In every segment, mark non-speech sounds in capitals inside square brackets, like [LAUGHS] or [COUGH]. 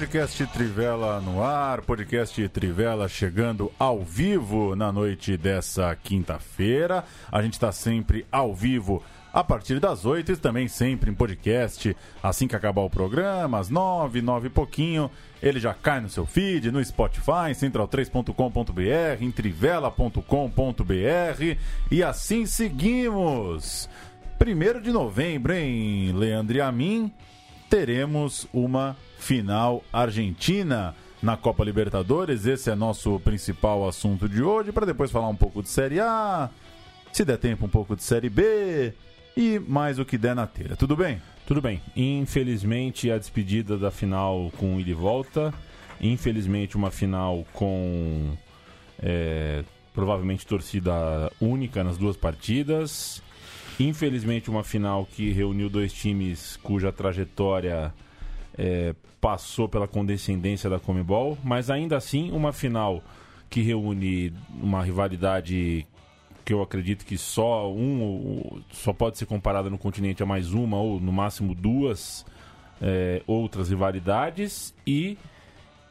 Podcast Trivela no ar, podcast Trivela chegando ao vivo na noite dessa quinta-feira. A gente está sempre ao vivo a partir das oito e também sempre em podcast. Assim que acabar o programa, às nove, nove e pouquinho, ele já cai no seu feed, no Spotify, central3.com.br, em trivela.com.br e assim seguimos. Primeiro de novembro, hein, Leandro e teremos uma final argentina na Copa Libertadores. Esse é nosso principal assunto de hoje, para depois falar um pouco de Série A, se der tempo, um pouco de Série B e mais o que der na telha. Tudo bem? Tudo bem. Infelizmente, a despedida da final com ida e volta. Infelizmente, uma final com é, provavelmente torcida única nas duas partidas. Infelizmente, uma final que reuniu dois times cuja trajetória é, passou pela condescendência da Comebol, mas ainda assim uma final que reúne uma rivalidade que eu acredito que só um só pode ser comparada no continente a mais uma ou no máximo duas é, outras rivalidades e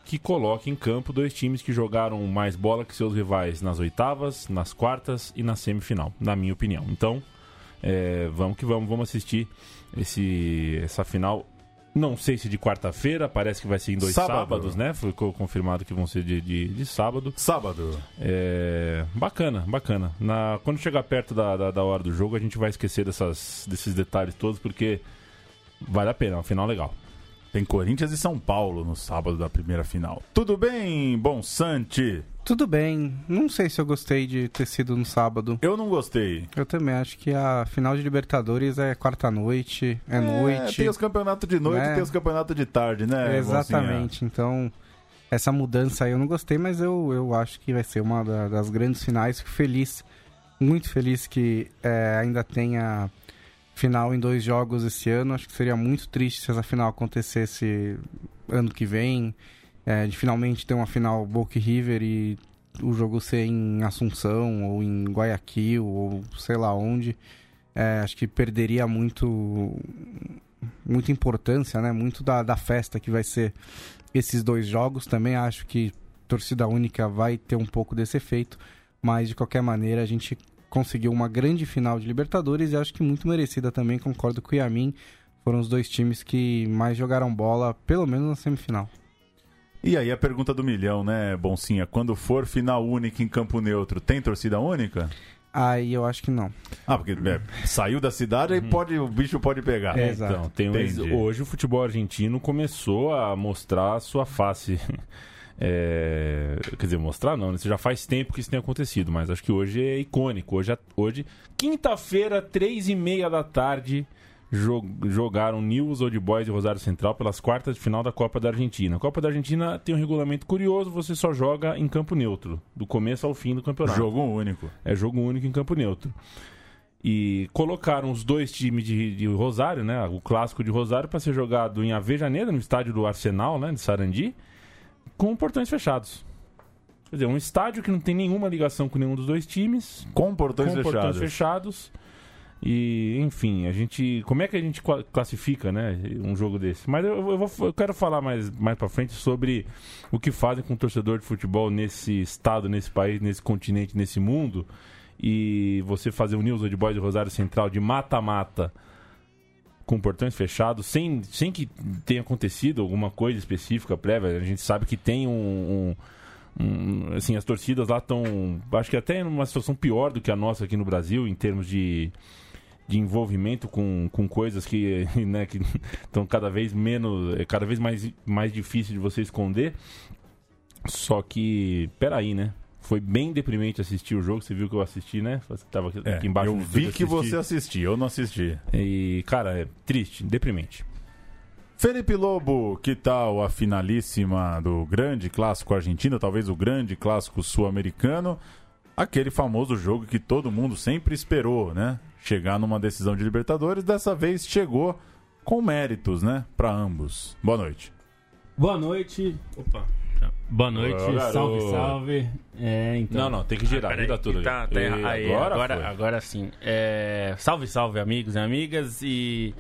que coloca em campo dois times que jogaram mais bola que seus rivais nas oitavas, nas quartas e na semifinal, na minha opinião. Então, é, vamos que vamos, vamos assistir esse, essa final não sei se de quarta-feira, parece que vai ser em dois sábado. sábados, né? Ficou confirmado que vão ser de, de, de sábado. Sábado. É, bacana, bacana. Na, quando chegar perto da, da, da, hora do jogo, a gente vai esquecer dessas, desses detalhes todos, porque vale a pena, é um final legal. Tem Corinthians e São Paulo no sábado da primeira final. Tudo bem, Bom Sante? Tudo bem. Não sei se eu gostei de ter sido no sábado. Eu não gostei. Eu também acho que a final de Libertadores é quarta-noite, é, é, noite. Tem os campeonatos de noite né? e tem os campeonatos de tarde, né? Exatamente. Então, essa mudança aí eu não gostei, mas eu, eu acho que vai ser uma das grandes finais. Fico feliz, muito feliz que é, ainda tenha final em dois jogos esse ano. Acho que seria muito triste se essa final acontecesse ano que vem é, de finalmente ter uma final Boca River e o jogo ser em Assunção ou em Guayaquil ou sei lá onde, é, acho que perderia muito muita importância, né? Muito da, da festa que vai ser esses dois jogos. Também acho que torcida única vai ter um pouco desse efeito, mas de qualquer maneira a gente conseguiu uma grande final de Libertadores e acho que muito merecida também. Concordo com o Yamin. Foram os dois times que mais jogaram bola, pelo menos na semifinal. E aí a pergunta do milhão, né, Boncinha? Quando for final única em campo neutro, tem torcida única? Aí eu acho que não. Ah, porque é, saiu da cidade e uhum. pode, o bicho pode pegar. É, então, tem hoje o futebol argentino começou a mostrar a sua face. É, quer dizer, mostrar não, né? já faz tempo que isso tem acontecido, mas acho que hoje é icônico. Hoje, hoje quinta-feira, três e meia da tarde, jogaram News Old Boys e Rosário Central pelas quartas de final da Copa da Argentina. A Copa da Argentina tem um regulamento curioso, você só joga em campo neutro, do começo ao fim do campeonato. Jogo único. É jogo único em campo neutro. E colocaram os dois times de, de Rosário, né, o clássico de Rosário, para ser jogado em Avejaneira, no estádio do Arsenal, né, de Sarandi, com portões fechados. Quer dizer, um estádio que não tem nenhuma ligação com nenhum dos dois times. Com portões com fechados. portões fechados e, enfim, a gente. Como é que a gente classifica, né? Um jogo desse? Mas eu, eu, vou, eu quero falar mais, mais pra frente sobre o que fazem com o torcedor de futebol nesse estado, nesse país, nesse continente, nesse mundo. E você fazer o News de Boys de Rosário Central de mata-mata com portões fechados, sem, sem que tenha acontecido alguma coisa específica prévia. A gente sabe que tem um, um, assim, as torcidas lá estão, acho que até numa situação pior do que a nossa aqui no Brasil, em termos de de envolvimento com, com coisas que [LAUGHS] né, que estão cada vez menos, é cada vez mais, mais difícil de você esconder. Só que, peraí, né? Foi bem deprimente assistir o jogo. Você viu que eu assisti, né? Você tava aqui é, embaixo. Eu vi que você assistiu, eu não assisti. E, cara, é triste, deprimente. Felipe Lobo, que tal a finalíssima do grande clássico argentino, talvez o grande clássico sul-americano? Aquele famoso jogo que todo mundo sempre esperou, né? Chegar numa decisão de Libertadores, dessa vez chegou com méritos, né? Para ambos. Boa noite. Boa noite. Opa. Boa noite, Ô, salve, salve. É, então. Não, não, tem que girar, vira tudo tá, tá E aí, agora agora, agora, sim. É, salve, salve, amigos e amigas. E.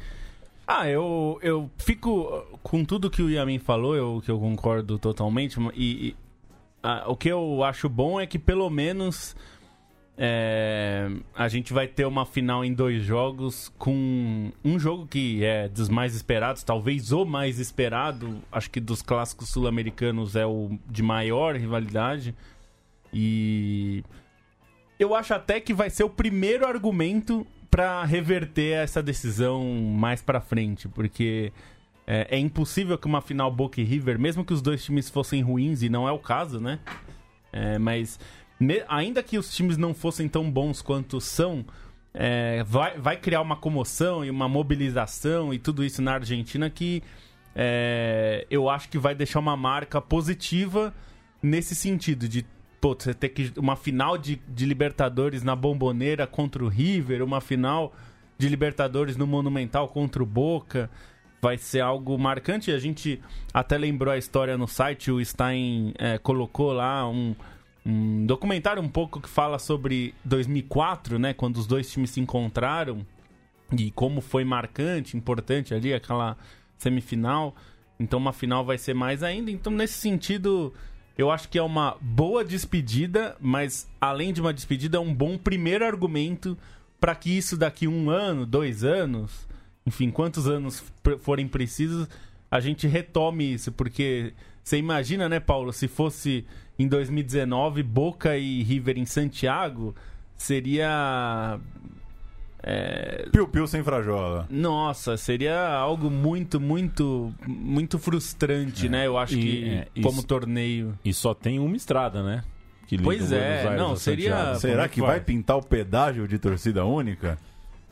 Ah, eu, eu fico com tudo que o Yamin falou, eu, que eu concordo totalmente. E, e, ah, o que eu acho bom é que pelo menos é, a gente vai ter uma final em dois jogos com um jogo que é dos mais esperados, talvez o mais esperado. Acho que dos clássicos sul-americanos é o de maior rivalidade. E eu acho até que vai ser o primeiro argumento pra reverter essa decisão mais pra frente, porque é, é impossível que uma final Boca e River, mesmo que os dois times fossem ruins, e não é o caso, né? É, mas me- ainda que os times não fossem tão bons quanto são, é, vai, vai criar uma comoção e uma mobilização e tudo isso na Argentina que é, eu acho que vai deixar uma marca positiva nesse sentido de pô, você ter que uma final de, de Libertadores na Bomboneira contra o River, uma final de Libertadores no Monumental contra o Boca. Vai ser algo marcante. A gente até lembrou a história no site. O Stein é, colocou lá um, um documentário um pouco que fala sobre 2004, né? Quando os dois times se encontraram e como foi marcante, importante ali aquela semifinal. Então uma final vai ser mais ainda. Então nesse sentido, eu acho que é uma boa despedida, mas além de uma despedida, é um bom primeiro argumento para que isso daqui um ano, dois anos, enfim, quantos anos forem precisos, a gente retome isso, porque você imagina, né, Paulo, se fosse em 2019 Boca e River em Santiago, seria é, Piu-piu sem frajola. nossa, seria algo muito, muito, muito frustrante, né? Eu acho E, que é, como isso- torneio. E só tem uma estrada, né? Que liga Pois é, não, seria- Santiago. Como Será é que que vai vai? pintar o pedágio de torcida única?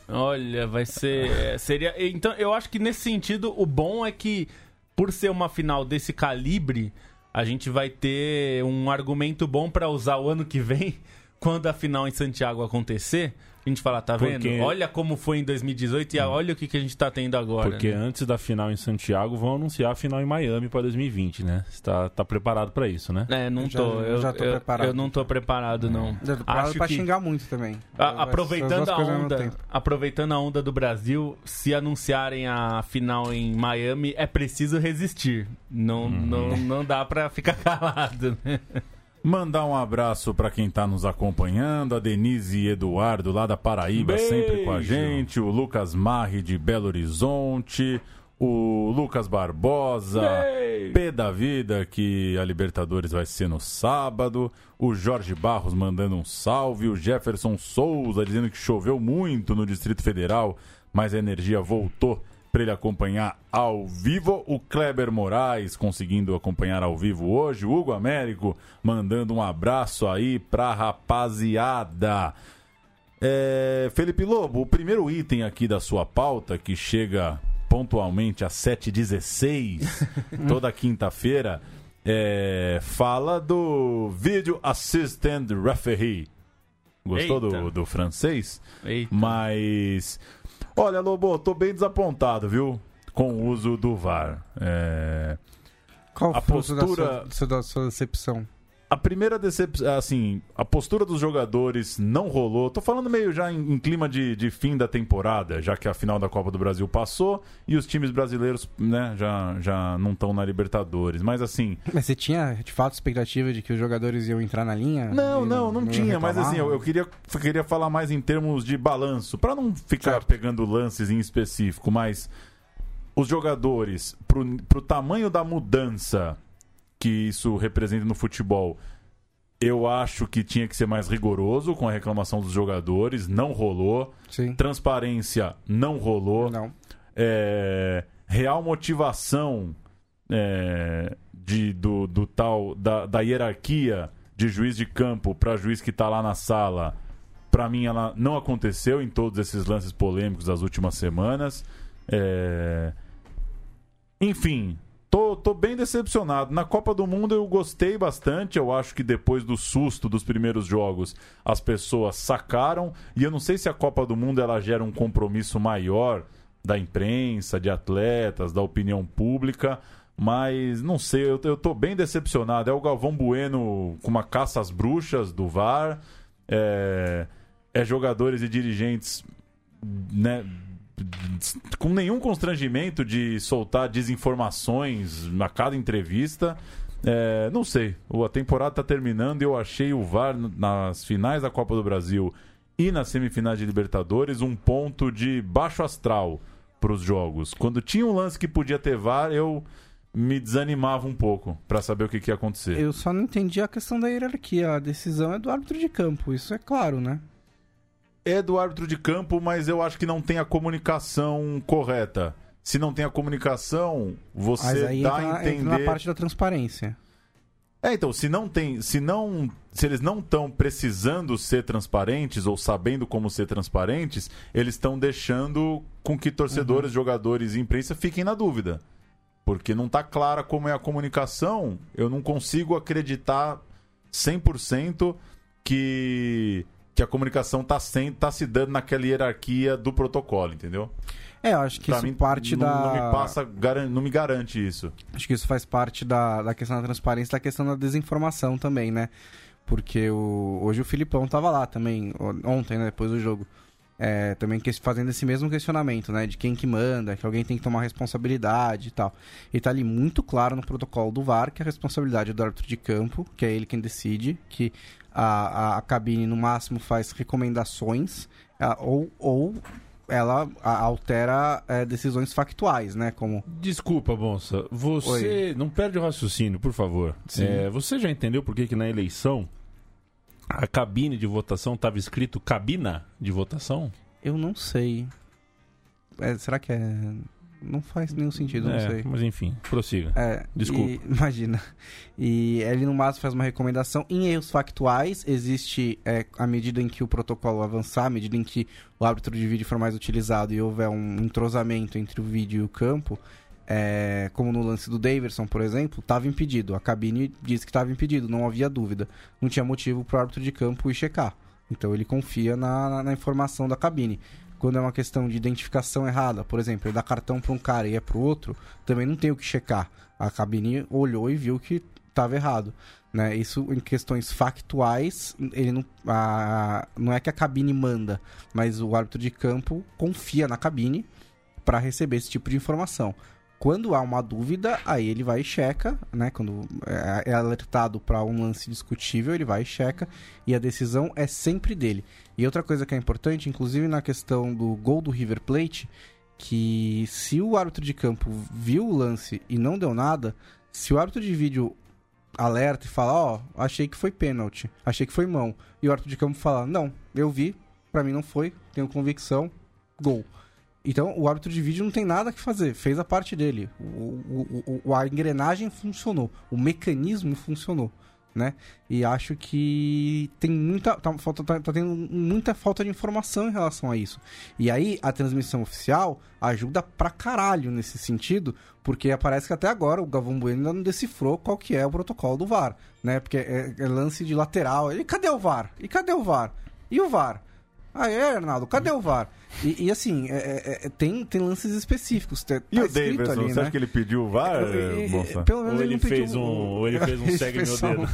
Olha, vai ser. Seria. Então, eu acho que nesse sentido, o bom é que, por ser uma final desse calibre, a gente vai ter um argumento bom pra usar o ano que vem, [LAUGHS] quando a final em Santiago acontecer. A gente falar, tá Porque- vendo? Olha como foi em 2018 e olha o que, que a gente tá tendo agora. Porque né? antes da final em Santiago, vão anunciar a final em Miami para 2020, né? Você tá, tá preparado para isso, né? É, não Eu já- tô. eu Eu, já tô eu- preparado. eu não tô preparado, não. Eu tô parado Acho pra que- xingar muito também. A- aproveitando a onda, aproveitando a onda do Brasil, se anunciarem a final em Miami, é preciso resistir. Não, Uhum. não, não dá pra ficar [LAUGHS] calado, né? Mandar um abraço para quem tá nos acompanhando, a Denise e Eduardo lá da Paraíba, Beijo. sempre com a gente, o Lucas Marri de Belo Horizonte, o Lucas Barbosa, Beijo. P da Vida, que a Libertadores vai ser no sábado, o Jorge Barros mandando um salve, o Jefferson Souza dizendo que choveu muito no Distrito Federal, mas a energia voltou para ele acompanhar ao vivo. O Kleber Moraes conseguindo acompanhar ao vivo hoje. O Hugo Américo mandando um abraço aí pra rapaziada. É, Felipe Lobo, o primeiro item aqui da sua pauta, que chega pontualmente às 7h16, [LAUGHS] toda quinta-feira, é, fala do Video Assistant Referee. Gostou do, do francês? Eita. Mas. Olha, Lobo, tô bem desapontado, viu? Com o uso do VAR. É, Qual A foi postura- sua, da sua decepção? A primeira decepção, assim, a postura dos jogadores não rolou. Tô falando meio já em, em clima de, de fim da temporada, já que a final da Copa do Brasil passou e os times brasileiros, né, já, já não estão na Libertadores. Mas assim, Mas você tinha, de fato, expectativa de que os jogadores iam entrar na linha? Não, não, não iam tinha, mas assim, eu, eu queria, queria falar mais em termos de balanço, para não ficar Certo. pegando lances em específico, mas os jogadores, pro, pro tamanho da mudança que isso representa no futebol, eu acho que tinha que ser mais rigoroso com a reclamação dos jogadores, não rolou. Sim. Transparência não rolou Não. é, real motivação é, de, do, do tal da, da hierarquia de juiz de campo para juiz que está lá na sala, para mim ela não aconteceu em todos esses lances polêmicos das últimas semanas. É, Enfim, tô, tô bem decepcionado. Na Copa do Mundo eu gostei bastante. Eu acho que depois do susto dos primeiros jogos, as pessoas sacaram. E eu não sei se a Copa do Mundo ela gera um compromisso maior da imprensa, de atletas, da opinião pública. Mas não sei, eu, eu tô bem decepcionado. É o Galvão Bueno com uma caça às bruxas do VAR. É, é jogadores e dirigentes né, com nenhum constrangimento de soltar desinformações a cada entrevista. É, não sei, a temporada está terminando e eu achei o VAR nas finais da Copa do Brasil e nas semifinais de Libertadores um ponto de baixo astral para os jogos. Quando tinha um lance que podia ter VAR, eu me desanimava um pouco para saber o que, que ia acontecer. Eu só não entendi a questão da hierarquia. A decisão é do árbitro de campo, isso é claro, né? É do árbitro de campo, mas eu acho que não tem a comunicação correta. Se não tem a comunicação, você dá entra, a entender. Entra na parte da transparência. É, então, se não tem, se não, se eles não estão precisando ser transparentes ou sabendo como ser transparentes, eles estão deixando com que torcedores, uhum. jogadores e imprensa fiquem na dúvida. Porque não está clara como é a comunicação, eu não consigo acreditar 100% que que a comunicação está tá se dando naquela hierarquia do protocolo, entendeu? É, eu acho que pra isso mim, parte não, da. Não me passa, não me garante isso. Acho que isso faz parte da, da questão da transparência da questão da desinformação também, né? Porque o, hoje o Filipão tava lá também, ontem, né, depois do jogo. É, também que, fazendo esse mesmo questionamento, né? De quem que manda, que alguém tem que tomar responsabilidade e tal. E tá ali muito claro no protocolo do VAR que a responsabilidade é do árbitro de campo, que é ele quem decide, que a, a, a cabine no máximo faz recomendações a, ou, ou ela altera é, decisões factuais, né? Como... Desculpa, Bonsa. Você Oi. não perde o raciocínio, por favor. É, você já entendeu por que, que na eleição a cabine de votação estava escrito cabina de votação? Eu não sei. É, será que é não faz nenhum sentido, é, não sei. Mas enfim, prossiga. É, Desculpa. E, [LAUGHS] imagina. E ele no máximo faz uma recomendação. Em erros factuais, existe, é, à medida em que o protocolo avançar, à medida em que o árbitro de vídeo for mais utilizado e houver um entrosamento entre o vídeo e o campo, é, como no lance do Daverson, por exemplo, estava impedido. A cabine disse que estava impedido, não havia dúvida. Não tinha motivo para o árbitro de campo ir checar. Então ele confia na, na, na informação da cabine quando é uma questão de identificação errada, por exemplo, ele dá cartão para um cara e é para o outro, também não tem o que checar. A cabine olhou e viu que estava errado. Né? Isso em questões factuais, ele não, a, não é que a cabine manda, mas o árbitro de campo confia na cabine para receber esse tipo de informação. Quando há uma dúvida, aí ele vai e checa, né? Quando é, é alertado para um lance discutível, ele vai e checa e a decisão é sempre dele. E outra coisa que é importante, inclusive na questão do gol do River Plate, que se o árbitro de campo viu o lance e não deu nada, se o árbitro de vídeo alerta e fala, ó, oh, achei que foi pênalti, achei que foi mão, e o árbitro de campo fala, não, eu vi, para mim não foi, tenho convicção, gol. Então o árbitro de vídeo não tem nada que fazer, fez a parte dele. O, o, a engrenagem funcionou, o mecanismo funcionou. Né? E acho que tem muita. Tá, falta, tá, tá, tendo muita falta de informação em relação a isso. E aí a transmissão oficial ajuda pra caralho nesse sentido, porque parece que até agora o Galvão Bueno ainda não decifrou qual que é o protocolo do VAR, né? Porque é, é lance de lateral. E cadê o VAR? E cadê o VAR? E o VAR? Ah, é, Arnaldo, cadê o VAR? E, e assim, é, é, é tem, tem lances específicos. Tá e o Davidson, ali, você né? acha que ele pediu o VAR, moça? Pelo menos ou ele, ele fez um, ou ele fez um [LAUGHS] segue meu dedo.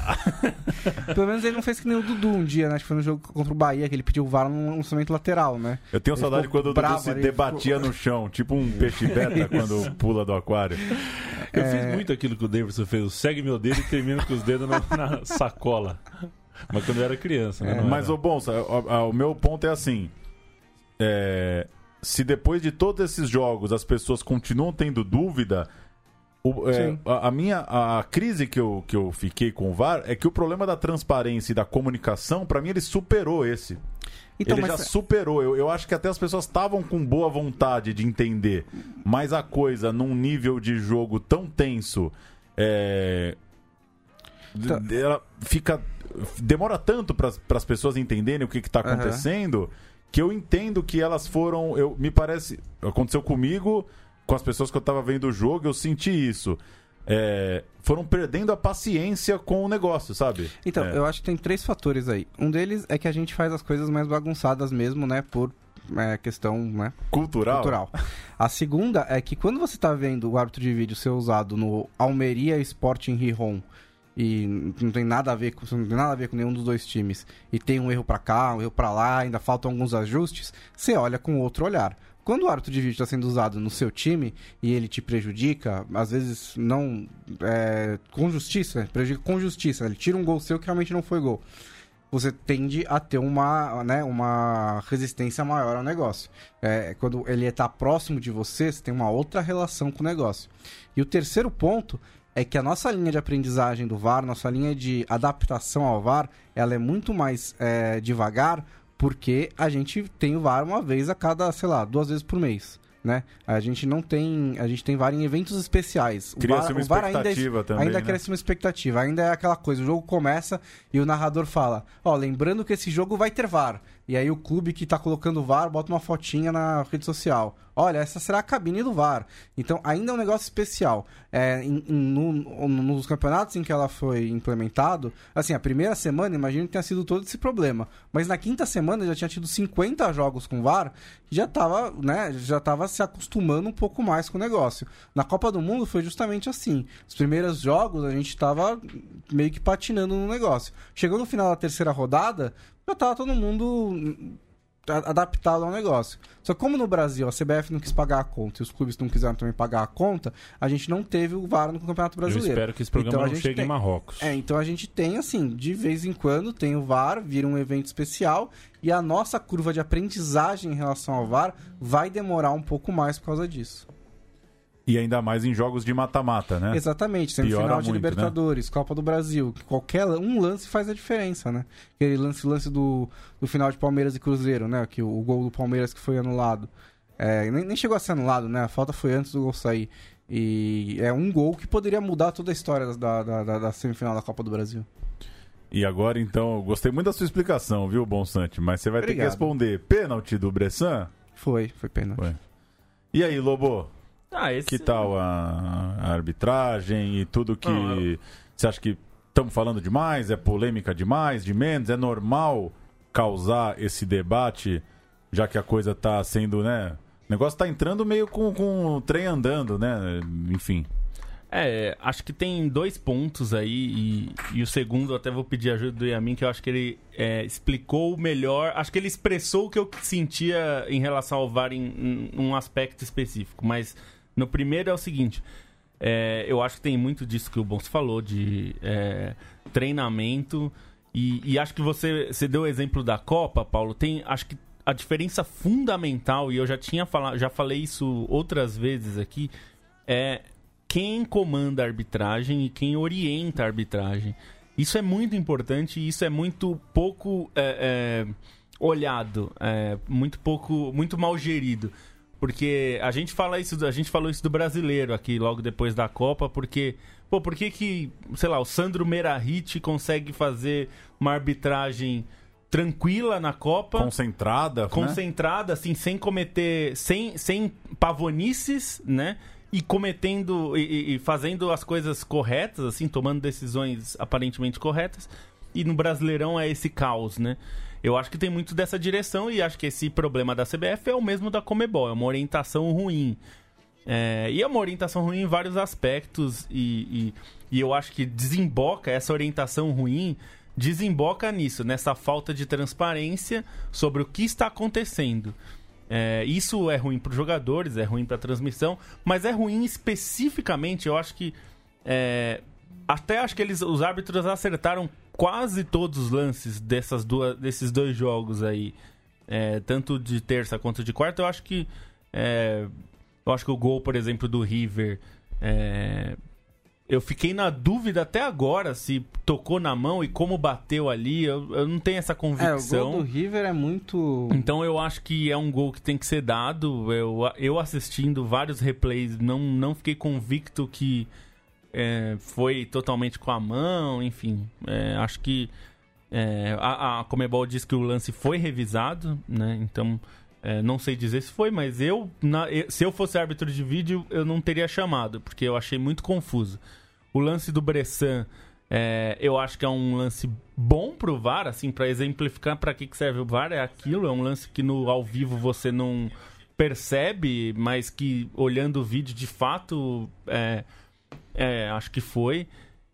[LAUGHS] Pelo menos ele não fez que nem o Dudu um dia, né? Acho que foi no jogo contra o Bahia, que ele pediu o VAR num lançamento lateral, né? Eu tenho ele saudade quando o Dudu se debatia ficou... no chão, tipo um [LAUGHS] peixe beta quando pula do aquário. Eu é... fiz muito aquilo que o Davidson fez, o segue meu dedo e termina com os dedos na, na sacola. Mas quando eu era criança, né? É. Mas, o bom, o, o, meu ponto é assim. É, se depois de todos esses jogos as pessoas continuam tendo dúvida, o, é, a, a, minha a crise que eu, que eu fiquei com o VAR é que o problema da transparência e da comunicação, para mim, ele superou esse. Então, ele já superou. Eu, eu acho que até as pessoas estavam com boa vontade de entender, mas a coisa num nível de jogo tão tenso, é, tá. ela fica demora tanto para as pessoas entenderem o que está acontecendo uhum. que eu entendo que elas foram. Eu, me parece. Aconteceu comigo. com as pessoas que eu tava vendo o jogo, eu senti isso. É, foram perdendo a paciência com o negócio, sabe? Então, É. eu acho que tem três fatores aí. Um deles é que a gente faz as coisas mais bagunçadas mesmo, né? Por é, questão, né? Cultural? cultural. A segunda é que quando você tá vendo o árbitro de vídeo ser usado no Almeria Sporting Rihon e não tem nada a ver com não tem nada a ver com nenhum dos dois times e tem um erro pra cá, um erro pra lá, ainda faltam alguns ajustes, você olha com outro olhar. Quando o árbitro de vídeo está sendo usado no seu time e ele te prejudica, às vezes não é, com justiça, prejudica com justiça, ele tira um gol seu que realmente não foi gol você tende a ter uma, né, uma resistência maior ao negócio. É, quando ele está próximo de você, você tem uma outra relação com o negócio. E o terceiro ponto é que a nossa linha de aprendizagem do VAR, nossa linha de adaptação ao VAR, ela é muito mais é, devagar porque a gente tem o VAR uma vez a cada, sei lá, duas vezes por mês. Né? A gente não tem. A gente tem VAR em eventos especiais. O Cria-se VAR, uma o VAR ainda, é- expectativa também, ainda né? cresce uma expectativa. Ainda é aquela coisa, o jogo começa e o narrador fala: Ó, lembrando que esse jogo vai ter VAR. E aí o clube que tá colocando VAR bota uma fotinha na rede social. Olha, essa será a cabine do VAR. Então ainda é um negócio especial. É, em- em- no- nos campeonatos em que ela foi implementado, assim, a primeira semana, imagino que tenha sido todo esse problema. Mas na quinta semana já tinha tido 50 jogos com VAR, já tava, né, já tava se acostumando um pouco mais com o negócio. Na Copa do Mundo foi justamente assim. Os primeiros jogos a gente tava meio que patinando no negócio. Chegou no final da terceira rodada, já tava todo mundo a- adaptado ao negócio. Só que como no Brasil a CBF não quis pagar a conta e os clubes não quiseram também pagar a conta, a gente não teve o VAR no Campeonato Eu Brasileiro. espero que esse programa Então, não chegue tem- em Marrocos. É, então a gente tem, assim, de vez em quando tem o VAR, vira um evento especial, e a nossa curva de aprendizagem em relação ao VAR vai demorar um pouco mais por causa disso. E ainda mais em jogos de mata-mata, né? Exatamente, semifinal de muito, Libertadores, Copa do Brasil, que qualquer um lance faz a diferença, né? Aquele lance, lance do, do final de Palmeiras e Cruzeiro, né? Que o, o gol do Palmeiras que foi anulado. É, nem, nem chegou a ser anulado, né? A falta foi antes do gol sair. E é um gol que poderia mudar toda a história da, da, da- da semifinal da Copa do Brasil. E agora, então, gostei muito da sua explicação, viu, Bonsante? Mas você vai ter que Obrigado. responder. Pênalti do Bressan? Foi, foi pênalti. Foi. E aí, Lobo? Ah, esse... Que tal a, a arbitragem e tudo que. Ah, Você acha que estamos falando demais? É polêmica demais? De menos? É normal causar esse debate, já que a coisa tá sendo, né? O negócio tá entrando meio com, com o trem andando, né? Enfim. É, acho que tem dois pontos aí, e, e o segundo eu até vou pedir ajuda do Yamin, que eu acho que ele é, explicou melhor, acho que ele expressou o que eu sentia em relação ao VAR em, em um aspecto específico, mas no primeiro é o seguinte, é, eu acho que tem muito disso que o Bons falou, de é, treinamento, e, e acho que você, você deu o exemplo da Copa, Paulo, tem, acho que a diferença fundamental, e eu já tinha falado, já falei isso outras vezes aqui, é quem comanda a arbitragem e quem orienta a arbitragem. Isso é muito importante e isso é muito pouco é, é, olhado, é, muito pouco, muito mal gerido. Porque a gente fala isso, a gente falou isso do brasileiro aqui logo depois da Copa, porque pô, por que que, sei lá, o Sandro Merahit consegue fazer uma arbitragem tranquila na Copa? Concentrada, né? concentrada, assim, sem cometer. sem, sem pavonices, né? E cometendo. E- e fazendo as coisas corretas, assim, tomando decisões aparentemente corretas. E no Brasileirão é esse caos, né? Eu acho que tem muito dessa direção e acho que esse problema da CBF é o mesmo da Comebol, é uma orientação ruim. É, e é uma orientação ruim em vários aspectos, e, e, e eu acho que desemboca essa orientação ruim, desemboca nisso, nessa falta de transparência sobre o que está acontecendo. É, isso é ruim para os jogadores, é ruim para a transmissão, mas é ruim especificamente, eu acho que. é, até acho que eles, os árbitros acertaram quase todos os lances dessas duas, desses dois jogos aí. É, tanto de terça quanto de quarta, eu acho que. é, eu acho que o gol, por exemplo, do River. é, eu fiquei na dúvida até agora se tocou na mão e como bateu ali. Eu, eu não tenho essa É, o convicção. gol do River é muito. Então eu acho que é um gol que tem que ser dado. Eu, eu assistindo vários replays, não, não fiquei convicto que é, foi totalmente com a mão, enfim. É, acho que é, a, a Comebol diz que o lance foi revisado, né? Então É, não sei dizer se foi, mas eu, na- se eu fosse árbitro de vídeo, eu não teria chamado, porque eu achei muito confuso. O lance do Bressan, é, eu acho que é um lance bom pro VAR, assim, pra exemplificar pra que, que serve o VAR, é aquilo, é um lance que no ao vivo você não percebe, mas que olhando o vídeo de fato, é, acho que foi.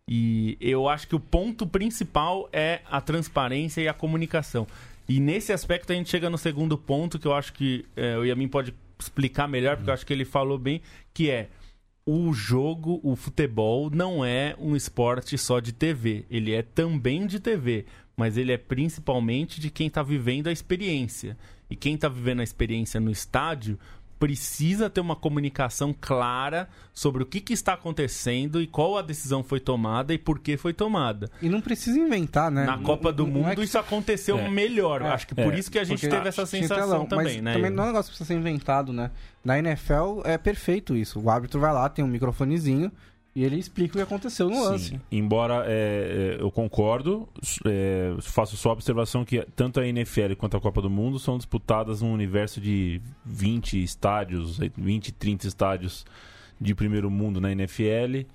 E eu acho que o ponto principal é a transparência e a comunicação. E nesse aspecto a gente chega no segundo ponto que eu acho que é, o Yamin pode explicar melhor, porque eu acho que ele falou bem, que é o jogo, o futebol, não é um esporte só de TV. Ele é também de TV, mas ele é principalmente de quem está vivendo a experiência. E quem está vivendo a experiência no estádio precisa ter uma comunicação clara sobre o que, que está acontecendo e qual a decisão foi tomada e por que foi tomada. E não precisa inventar, né? Na Copa do Não- não Mundo é que- isso aconteceu É. melhor. É. Acho que por É. isso que a gente Porque teve essa sensação também, mas né? Também não é um negócio que precisa ser inventado, né? Na NFL é perfeito isso. O árbitro vai lá, tem um microfonezinho e ele explica o que aconteceu no lance. Sim, embora é, é, eu concordo, é, faço só a observação que tanto a NFL quanto a Copa do Mundo são disputadas num universo de 20 estádios, 20, 30 estádios de primeiro mundo na NFL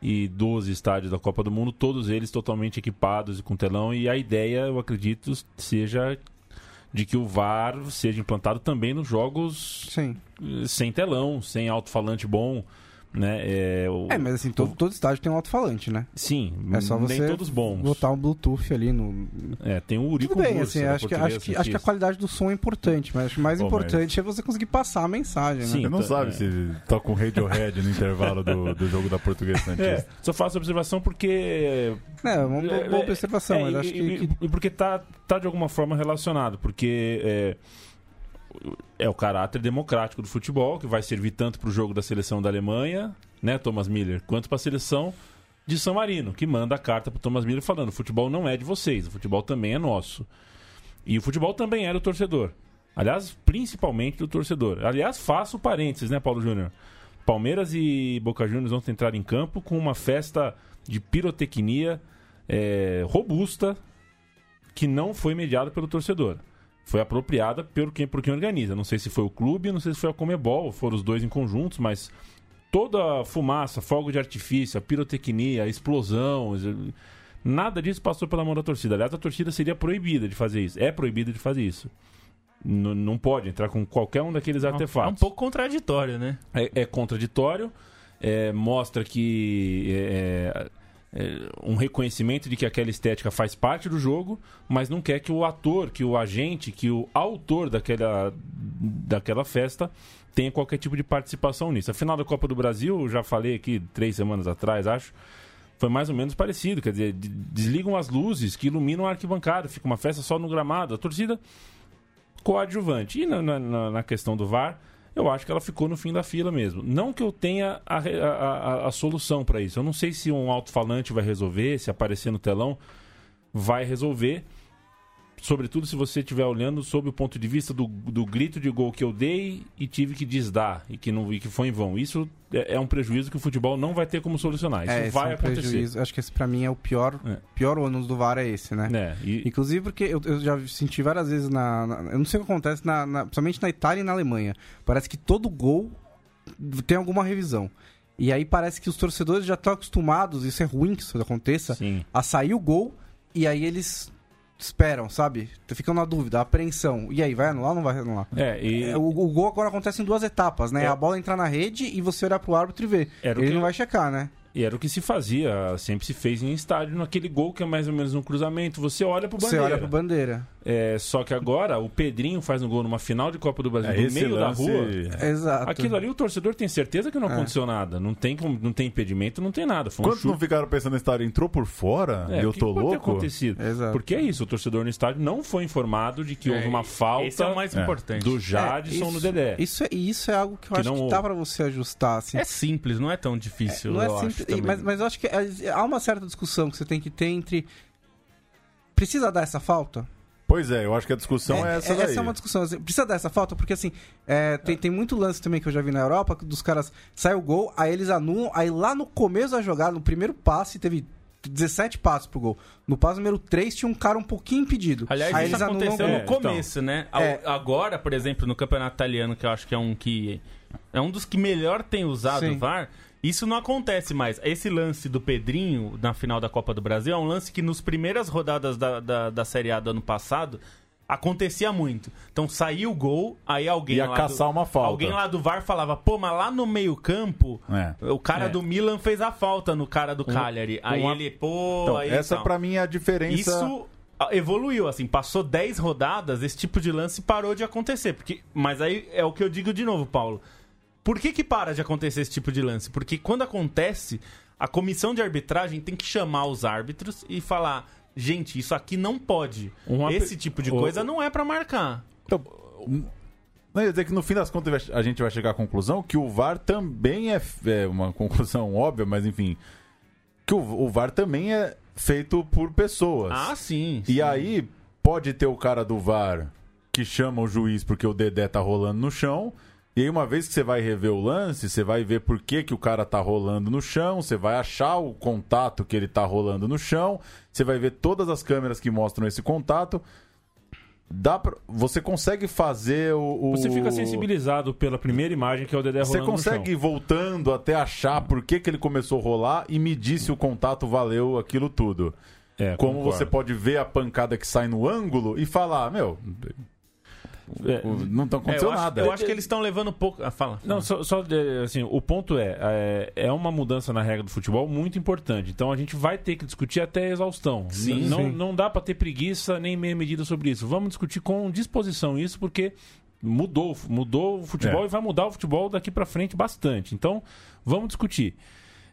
e 12 estádios da Copa do Mundo, todos eles totalmente equipados e com telão. E a ideia, eu acredito, seja de que o VAR seja implantado também nos jogos Sim. sem telão, sem alto-falante bom. Né? É, o- É, mas assim, todo, todo estádio tem um alto-falante, né? Sim, É só você nem todos bons. botar um Bluetooth ali no. É, tem o Urico Tudo bem, Bursa, assim, da acho que, acho, que, acho que a qualidade do som é importante, mas acho que o mais importante é você conseguir passar a mensagem, né? Sim. Você não Então, sabe é. se toca um Radiohead no intervalo do, do jogo da Portuguesa [LAUGHS] É, Santista. só faço a observação porque. É, uma boa, é, boa é, observação, é, mas e, acho que, e- que- e porque tá, tá de alguma forma relacionado, porque é, o caráter democrático do futebol, que vai servir tanto para o jogo da seleção da Alemanha, né, Thomas Miller, quanto para a seleção de San Marino, que manda a carta para Thomas Miller falando: o futebol não é de vocês, o futebol também é nosso. E o futebol também é do torcedor. Aliás, principalmente do torcedor. Aliás, faço parênteses, né, Paulo Júnior? Palmeiras e Boca Juniors vão entrar em campo com uma festa de pirotecnia é, robusta que não foi mediada pelo torcedor. Foi apropriada por quem, por quem organiza. Não sei se foi o clube, não sei se foi a Comebol, foram os dois em conjuntos, mas toda fumaça, fogo de artifício, a pirotecnia, a explosão, nada disso passou pela mão da torcida. Aliás, a torcida seria proibida de fazer isso. É proibida de fazer isso. N- não pode entrar com qualquer um daqueles É artefatos. um pouco contraditório, né? É, é contraditório, é, mostra que é, é, um reconhecimento de que aquela estética faz parte do jogo, mas não quer que o ator, que o agente, que o autor daquela, daquela festa tenha qualquer tipo de participação nisso. A final da Copa do Brasil, já falei aqui três semanas atrás, acho. Foi mais ou menos parecido, quer dizer, de- desligam as luzes que iluminam a arquibancada, fica uma festa só no gramado. A torcida coadjuvante. E na- na- na questão do VAR, eu acho que ela ficou no fim da fila mesmo. Não que eu tenha a, a- a- a solução para isso. Eu não sei se um alto-falante vai resolver, se aparecer no telão vai resolver. Sobretudo se você estiver olhando sob o ponto de vista do, do grito de gol que eu dei e tive que desdar e que, não, e que foi em vão. Isso é, é um prejuízo que o futebol não vai ter como solucionar. Isso é, vai é um acontecer. prejuízo. Acho que esse pra mim é o pior, É. pior ônus do VAR é esse, né? É, e- Inclusive porque eu, eu já senti várias vezes na, na- Eu não sei o que acontece, na, na- principalmente na Itália e na Alemanha. Parece que todo gol tem alguma revisão. E aí parece que os torcedores já estão acostumados, isso é ruim que isso aconteça, sim. a sair o gol e aí eles esperam, sabe? Ficam na dúvida, apreensão. E aí, vai anular ou não vai anular? É, e, É, O, o gol agora acontece em duas etapas, né? É. A bola entrar na rede e você olhar pro árbitro e ver. Era o Ele que- não vai checar, né? E era o que se fazia, sempre se fez em estádio, naquele gol que é mais ou menos um cruzamento. Você olha pro Você bandeira. olha pro bandeira. É, só que agora o Pedrinho faz um gol numa final de Copa do Brasil É, no meio lance... da rua. Exato. Aquilo ali o torcedor tem certeza que não É. aconteceu nada. Não tem, não tem impedimento, não tem nada. Foi um Quantos não chute. ficaram pensando na história? Entrou por fora? É, e eu o que tô pode ter louco? acontecido? Exato. Porque é isso, o torcedor no estádio não foi informado de que houve É, uma falta Esse é o mais É. importante. do Jadson É, isso- no Dedé. Isso é, e isso é algo que eu Que acho não que houve. dá pra você ajustar, assim. É simples, não é tão difícil. não é eu acho simples, também. mas, mas eu acho que é- há uma certa discussão que você tem que ter entre. Precisa dar essa falta? Pois é, eu acho que a discussão é, essa daí. Essa é uma discussão. assim, Precisa dar essa falta? Porque assim, é, tem, tem muito lance também que eu já vi na Europa, que dos caras sai o gol, aí eles anulam, aí lá no começo da jogada, no primeiro passe, teve 17 passos pro gol. No passo número 3 tinha um cara um pouquinho impedido. Aliás, Aí isso eles anulam o aconteceu no começo, né? Ao- É. Agora, por exemplo, no campeonato italiano, que eu acho que é um que. É um dos que melhor tem usado Sim. o VAR. Isso não acontece mais. Esse lance do Pedrinho na final da Copa do Brasil é um lance que nos primeiras rodadas da, da, da Série A do ano passado acontecia muito. Então saiu o gol, aí alguém Ia lá caçar do, uma falta. Alguém lá do VAR falava, pô, mas lá no meio-campo, É. o cara É. do Milan fez a falta no cara do Cagliari. Aí uma- ele, pô, Então, aí essa tal. pra mim é a diferença. Isso evoluiu, assim, passou 10 rodadas, esse tipo de lance parou de acontecer. Porque, mas aí é o que eu digo de novo, Paulo. Por que, que para de acontecer esse tipo de lance? Porque quando acontece, a comissão de arbitragem tem que chamar os árbitros e falar: gente, isso aqui não pode. Esse tipo de o- coisa não é pra marcar. Então, não ia dizer que no fim das contas a gente vai chegar à conclusão que o VAR também é, é uma [LAUGHS] conclusão óbvia, mas enfim, que o, o VAR também é feito por pessoas. Ah, sim. E sim. aí pode ter o cara do VAR que chama o juiz porque o Dedé tá rolando no chão. E aí, uma vez que você vai rever o lance, você vai ver por que, que o cara tá rolando no chão, você vai achar o contato que ele tá rolando no chão, você vai ver todas as câmeras que mostram esse contato. Dá pra... Você consegue fazer o. o- Você fica sensibilizado pela primeira imagem que é o Dedé Você rolando consegue ir voltando até achar por que, que ele começou a rolar e medir se o contato valeu aquilo tudo. É, Como concordo. você pode ver a pancada que sai no ângulo e falar, meu, É, o- não tá É, aconteceu eu, acho, nada. eu acho que eles estão levando pouco. Ah, fala. Não, só, só, é, assim, o ponto é, é, é uma mudança na regra do futebol muito importante. Então a gente vai ter que discutir até a exaustão. Sim, não, sim. não dá para ter preguiça nem meia medida sobre isso. Vamos discutir com disposição isso, porque mudou, mudou o futebol É. e vai mudar o futebol daqui para frente bastante. Então vamos discutir.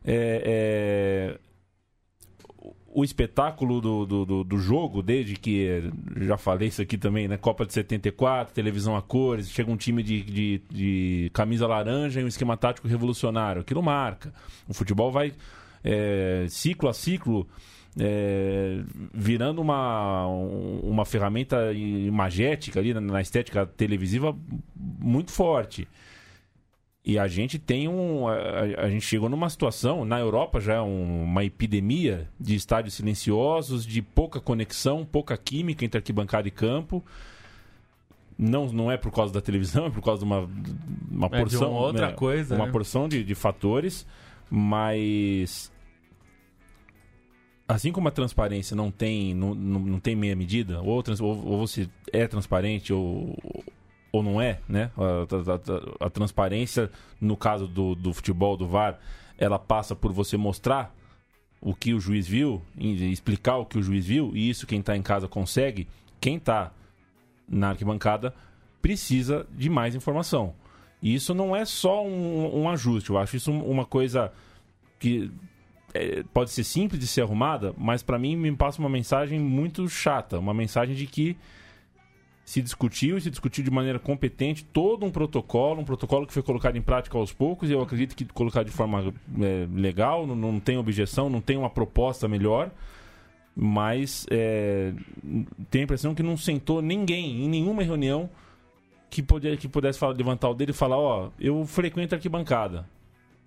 É, é, o espetáculo do, do, do, do jogo, desde que, eh, já falei isso aqui também, né? Copa de 74, televisão a cores, chega um time de, de, de camisa laranja e um esquema tático revolucionário. Aquilo marca. O futebol vai eh, ciclo a ciclo eh, virando uma, um- uma ferramenta imagética ali na, na estética televisiva muito forte. E a gente tem um. A, a- gente chegou numa situação, na Europa já é um- uma epidemia de estádios silenciosos, de pouca conexão, pouca química entre arquibancada e campo. Não, não é por causa da televisão, [LAUGHS] é por causa de uma, uma É, de porção. uma outra né, coisa, Uma né? porção de, de fatores, mas. Assim como a transparência não tem, não, não, não tem meia medida, ou, trans- ou, ou você é transparente ou, ou não é, né? A, a- a- a transparência, no caso do, do futebol, do VAR, ela passa por você mostrar o que o juiz viu, explicar o que o juiz viu, e isso quem está em casa consegue. Quem está na arquibancada precisa de mais informação. E isso não é só um, um ajuste, eu acho isso uma coisa que é, pode ser simples de ser arrumada, mas para mim me passa uma mensagem muito chata, uma mensagem de que se discutiu e se discutiu de maneira competente todo um protocolo, um protocolo que foi colocado em prática aos poucos e eu acredito que colocado de forma é, legal, não, não tem objeção, não tem uma proposta melhor, mas é, tenho a impressão que não sentou ninguém em nenhuma reunião que, podia, que pudesse falar, levantar o dedo e falar, ó, eu frequento arquibancada,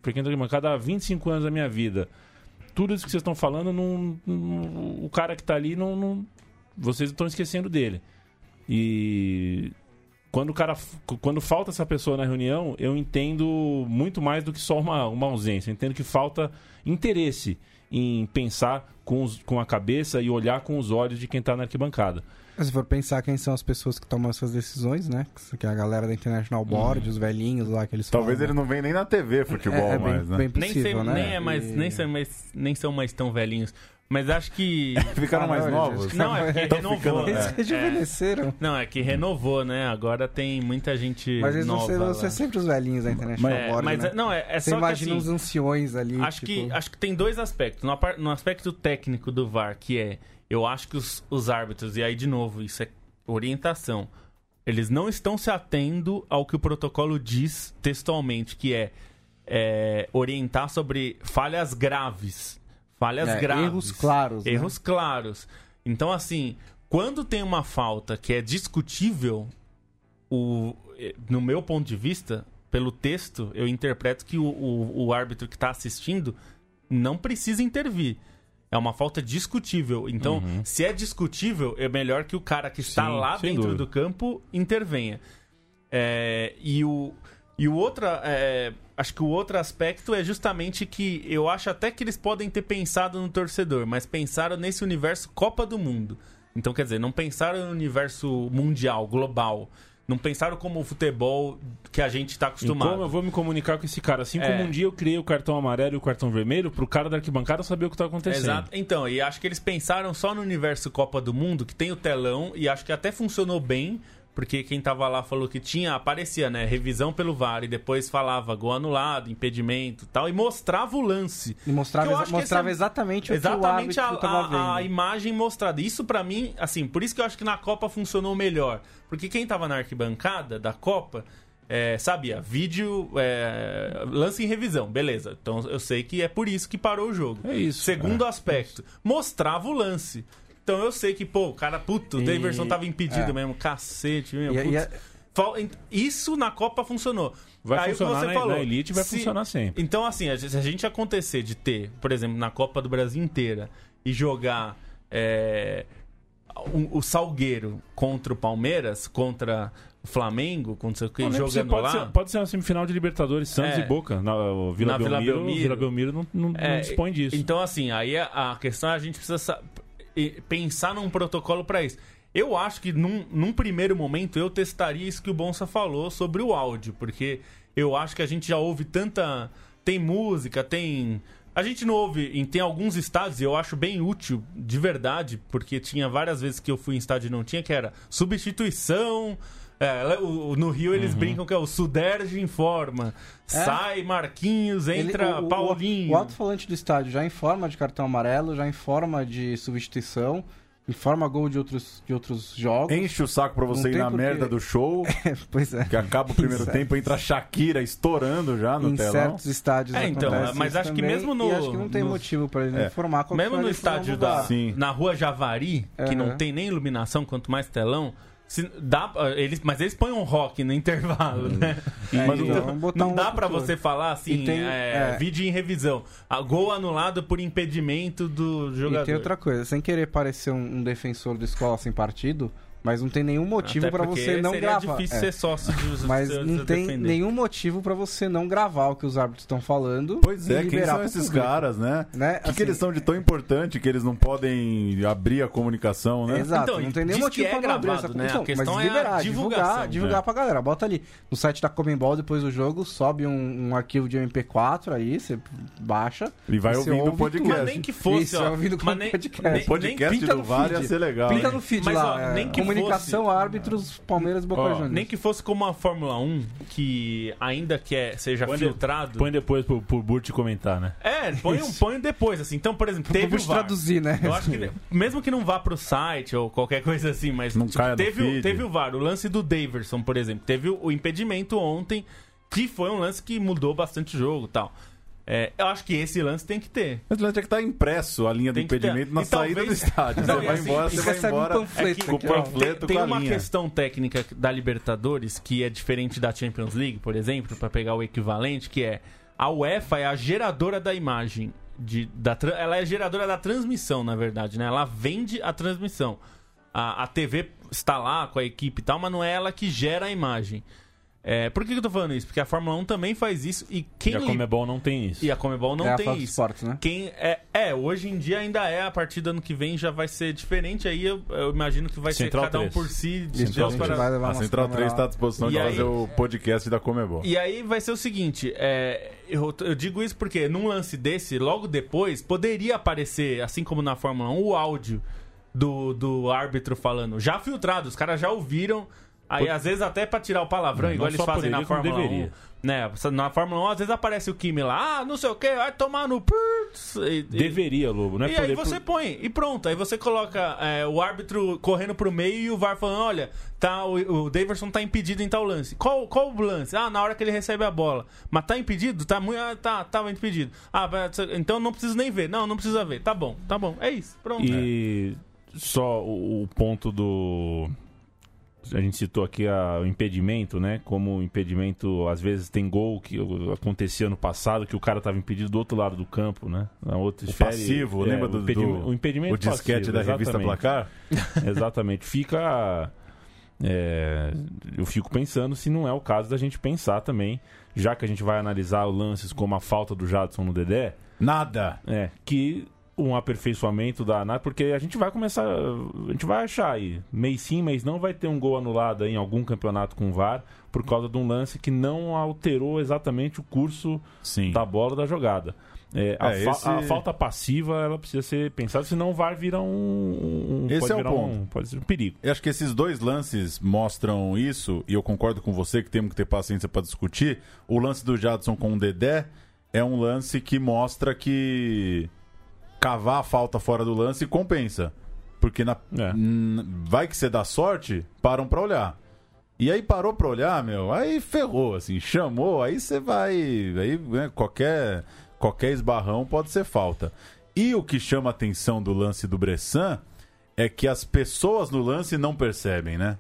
frequento arquibancada há 25 anos da minha vida, tudo isso que vocês estão falando, não, não- o cara que está ali, não- vocês estão esquecendo dele. E quando o cara quando falta essa pessoa na reunião, eu entendo muito mais do que só uma, uma ausência. Eu entendo que falta interesse em pensar com, os- com a cabeça e olhar com os olhos de quem está na arquibancada. Se for pensar quem são as pessoas que tomam essas decisões, né? Que é a galera da International Board, os velhinhos lá que eles Talvez falam, ele não venha nem na TV futebol é, é bem, mais, né? bem Nem, sei- possível, né? nem é mais, E- nem, são mais, nem são mais tão velhinhos. Mas acho que. [LAUGHS] Ficaram mais não, novos. Não, é porque [LAUGHS] Tão renovou. ficando- Eles né? rejuvenesceram. Não, é que renovou, né? Agora tem muita gente. Mas eles vão nova ser, vão ser sempre os velhinhos da International É, Board, mas né? é- não, é, é Você só que imagina assim, uns anciões ali, acho, tipo... que, acho que tem dois aspectos. No, no aspecto técnico do VAR, que é, eu acho que os, os árbitros, e aí de novo, isso é orientação, eles não estão se atendo ao que o protocolo diz textualmente, que é, é, orientar sobre falhas graves. Falhas É, graves. erros claros, né? Erros claros. Então, assim, quando tem uma falta que é discutível, o, eh, no meu ponto de vista, pelo texto, eu interpreto que o, o, o árbitro que está assistindo não precisa intervir. É uma falta discutível. Então, se é discutível, é melhor que o cara que está Sim, lá dentro dúvida. do campo intervenha. É, e o e o outro é, acho que o outro aspecto é justamente que eu acho até que eles podem ter pensado no torcedor, mas pensaram nesse universo Copa do Mundo. Então, quer dizer, não pensaram no universo mundial, global. Não pensaram como o futebol que a gente está acostumado. como eu vou me comunicar com esse cara? Assim É. como um dia eu criei o cartão amarelo e o cartão vermelho pro cara da arquibancada saber o que tá acontecendo. Exato. Então, e acho que eles pensaram só no universo Copa do Mundo, que tem o telão, e acho que até funcionou bem, porque quem tava lá falou que tinha, aparecia, né, revisão pelo VAR, e depois falava gol anulado, impedimento e tal, e mostrava o lance. E mostrava, exa- mostrava é- exatamente o Exatamente que o a, a, a imagem mostrada. Isso pra mim, assim, por isso que eu acho que na Copa funcionou melhor. Porque quem tava na arquibancada da Copa é, sabia, vídeo, é, lance em revisão, beleza. Então eu sei que é por isso que parou o jogo. É isso, Segundo aspecto, mostrava o lance. Então eu sei que, pô, o cara, puto, o Daverson tava impedido é. mesmo, cacete, meu. E- e Isso na Copa funcionou. Vai Aí funcionar você na- falou, na Elite, vai se- funcionar sempre. Então, assim, se a gente acontecer de ter, por exemplo, na Copa do Brasil inteira e jogar é, o, o Salgueiro contra o Palmeiras, contra o Flamengo, contra o que, Não, precisa- jogando pode, lá. ser, pode ser uma semifinal de Libertadores, Santos É. e Boca. Na o Vila, Na Vila Belmiro, Belmiro. Vila Belmiro não, não- não É, dispõe disso. Então, assim, aí a, a questão é a gente precisa sa- pensar num protocolo pra isso. Eu acho que num, num primeiro momento eu testaria isso que o Bonsa falou sobre o áudio, porque eu acho que a gente já ouve tanta. Tem música, tem. A gente não ouve. em- Tem alguns estádios, e eu acho bem útil, de verdade, porque tinha várias vezes que eu fui em estádio e não tinha, que era substituição. É, o- o- no Rio eles Uhum. brincam que é o Suderge informa. Sai Marquinhos, Ele- entra o- o- Paulinho. O alto-falante do estádio já informa de cartão amarelo, já informa de substituição, informa gol de outros, de outros jogos. Enche o saco pra você Não ir na merda do show, [LAUGHS] pois é. que acaba o primeiro Em tempo, entra a Shakira estourando já no em telão. certos estádios É, então, mas acho que também, mesmo no- acho que não tem no- motivo pra ele É. informar qual Mesmo que no estádio da. Sim. na rua Javari, que não tem nem iluminação, quanto mais telão, se dá, eles, mas eles põem um rock no intervalo, né? É, Mas então, o- vamos botar não um dá pra locutor. você falar assim, tem- é, é. vídeo em revisão. A gol anulado por impedimento do jogador. E tem outra coisa, sem querer parecer um, um defensor do escola sem partido, mas não tem nenhum motivo porque você não seria gravar. difícil É. ser sócio de [LAUGHS] Mas de- não de tem defender. nenhum motivo pra você não gravar o que os árbitros estão falando. Pois é, quem são esses público, caras, né? Né? O que, que Assim, eles são de tão importante que eles não podem abrir a comunicação, né? Exato, Então, não tem nenhum motivo que é pra abrir essa né? A Então, questão mas é liberar, divulgar, divulgar né? pra galera. Bota ali no site da Comembol depois do jogo, sobe um, um arquivo de MP4 aí, você baixa. E vai ouvindo o podcast. Mas nem que fosse, Isso, ó. mas nem, podcast. nem- O podcast pinta do no VAR ia ser legal. Hein? no feed Mas, lá, ó, é, nem que comunicação, árbitros, Palmeiras e Boca Ó, Juniors. nem que fosse como a Fórmula 1, que ainda que é, seja Põe de- filtrado. Põe depois pro, pro Burt comentar, né? É, põe, um, põe depois, assim. Então, por exemplo, teve traduzir, né? Eu acho que, mesmo que não vá pro site ou qualquer coisa assim, mas Não tipo, caia no teve, o, teve o VAR. O lance do Daverson, por exemplo. Teve o, o impedimento ontem, que foi um lance que mudou bastante o jogo e tal. É, eu acho que esse lance tem que ter. Mas tinha que estar impresso a linha do Tem que ter. impedimento na E saída talvez- do estádio. Não, você vai assim, embora, você vai recebe um embora panfleto com o aqui, ó. panfleto Tem a uma linha. questão técnica da Libertadores que é diferente da Champions League, por exemplo, para pegar o equivalente, que é a UEFA é a geradora da imagem. De, da, ela é geradora da transmissão, na verdade, né? Ela vende a transmissão. A, a TV está lá com a equipe e tal, mas não é ela que gera a imagem. É, por que, que eu tô falando isso? Porque a Fórmula 1 também faz isso e quem E a Comebol não tem isso. e a Comebol não é a tem Fox isso. Sports, né? Quem é, é, hoje em dia ainda é, a partir do ano que vem já vai ser diferente. Aí eu, eu imagino que vai Central ser cada um 3. por si. a gente para- vai levar A Central câmera 3 está à disposição E de aí- fazer o podcast da Comebol. E aí vai ser o seguinte, é, eu, eu digo isso porque num lance desse, logo depois, poderia aparecer, assim como na Fórmula 1, o áudio do, do árbitro falando. Já filtrado, os caras já ouviram. Aí, Por- às vezes, até pra tirar o palavrão, Não, igual não eles só fazem na poderia, como Fórmula 1. deveria. Né? Na Fórmula 1, às vezes aparece o Kimi lá, ah, não sei o que, vai tomar no. putz", E, Deveria, Lobo. Não é e aí você põe, e pronto. Aí você coloca é, o árbitro correndo pro meio e o VAR falando: olha, tá, o, o Daverson tá impedido em tal lance. Qual, qual o lance? Ah, na hora que ele recebe a bola. Mas tá impedido? Tá muito. Ah, tá, tava impedido. Ah, então não preciso nem ver. Não, não precisa ver. Tá bom, tá bom. É isso. Pronto. E só o, o ponto do. A gente citou aqui a, o impedimento, né? Como o impedimento, às vezes tem gol que acontecia no passado, que o cara estava impedido do outro lado do campo, né? Na outra esfera, o passivo, é, lembra do, o, do, o impedimento o disquete passivo, da revista Placar? [LAUGHS] exatamente. Fica... É, eu fico pensando se não é o caso da gente pensar também, já que a gente vai analisar lances como a falta do Jadson no Dedé. Nada! É, que um aperfeiçoamento da análise, porque a gente vai começar, a gente vai achar aí, mês sim, mês não, vai ter um gol anulado em algum campeonato com VAR por causa de um lance que não alterou exatamente o curso sim. da bola da jogada. É, a, é, fa esse... a, falta passiva ela precisa ser pensada, senão o VAR vira um, um esse é o ponto. Um, pode ser um perigo. Eu acho que esses dois lances mostram isso, e eu concordo com você que temos que ter paciência para discutir. O lance do Jadson com o Dedé é um lance que mostra que cavar a falta fora do lance compensa. Porque na, é. vai que você dá sorte, param pra olhar. E aí parou pra olhar, meu, aí ferrou, assim, chamou, aí você vai. Aí né, qualquer, qualquer esbarrão pode ser falta. E o que chama a atenção do lance do Bressan é que as pessoas no lance não percebem, né?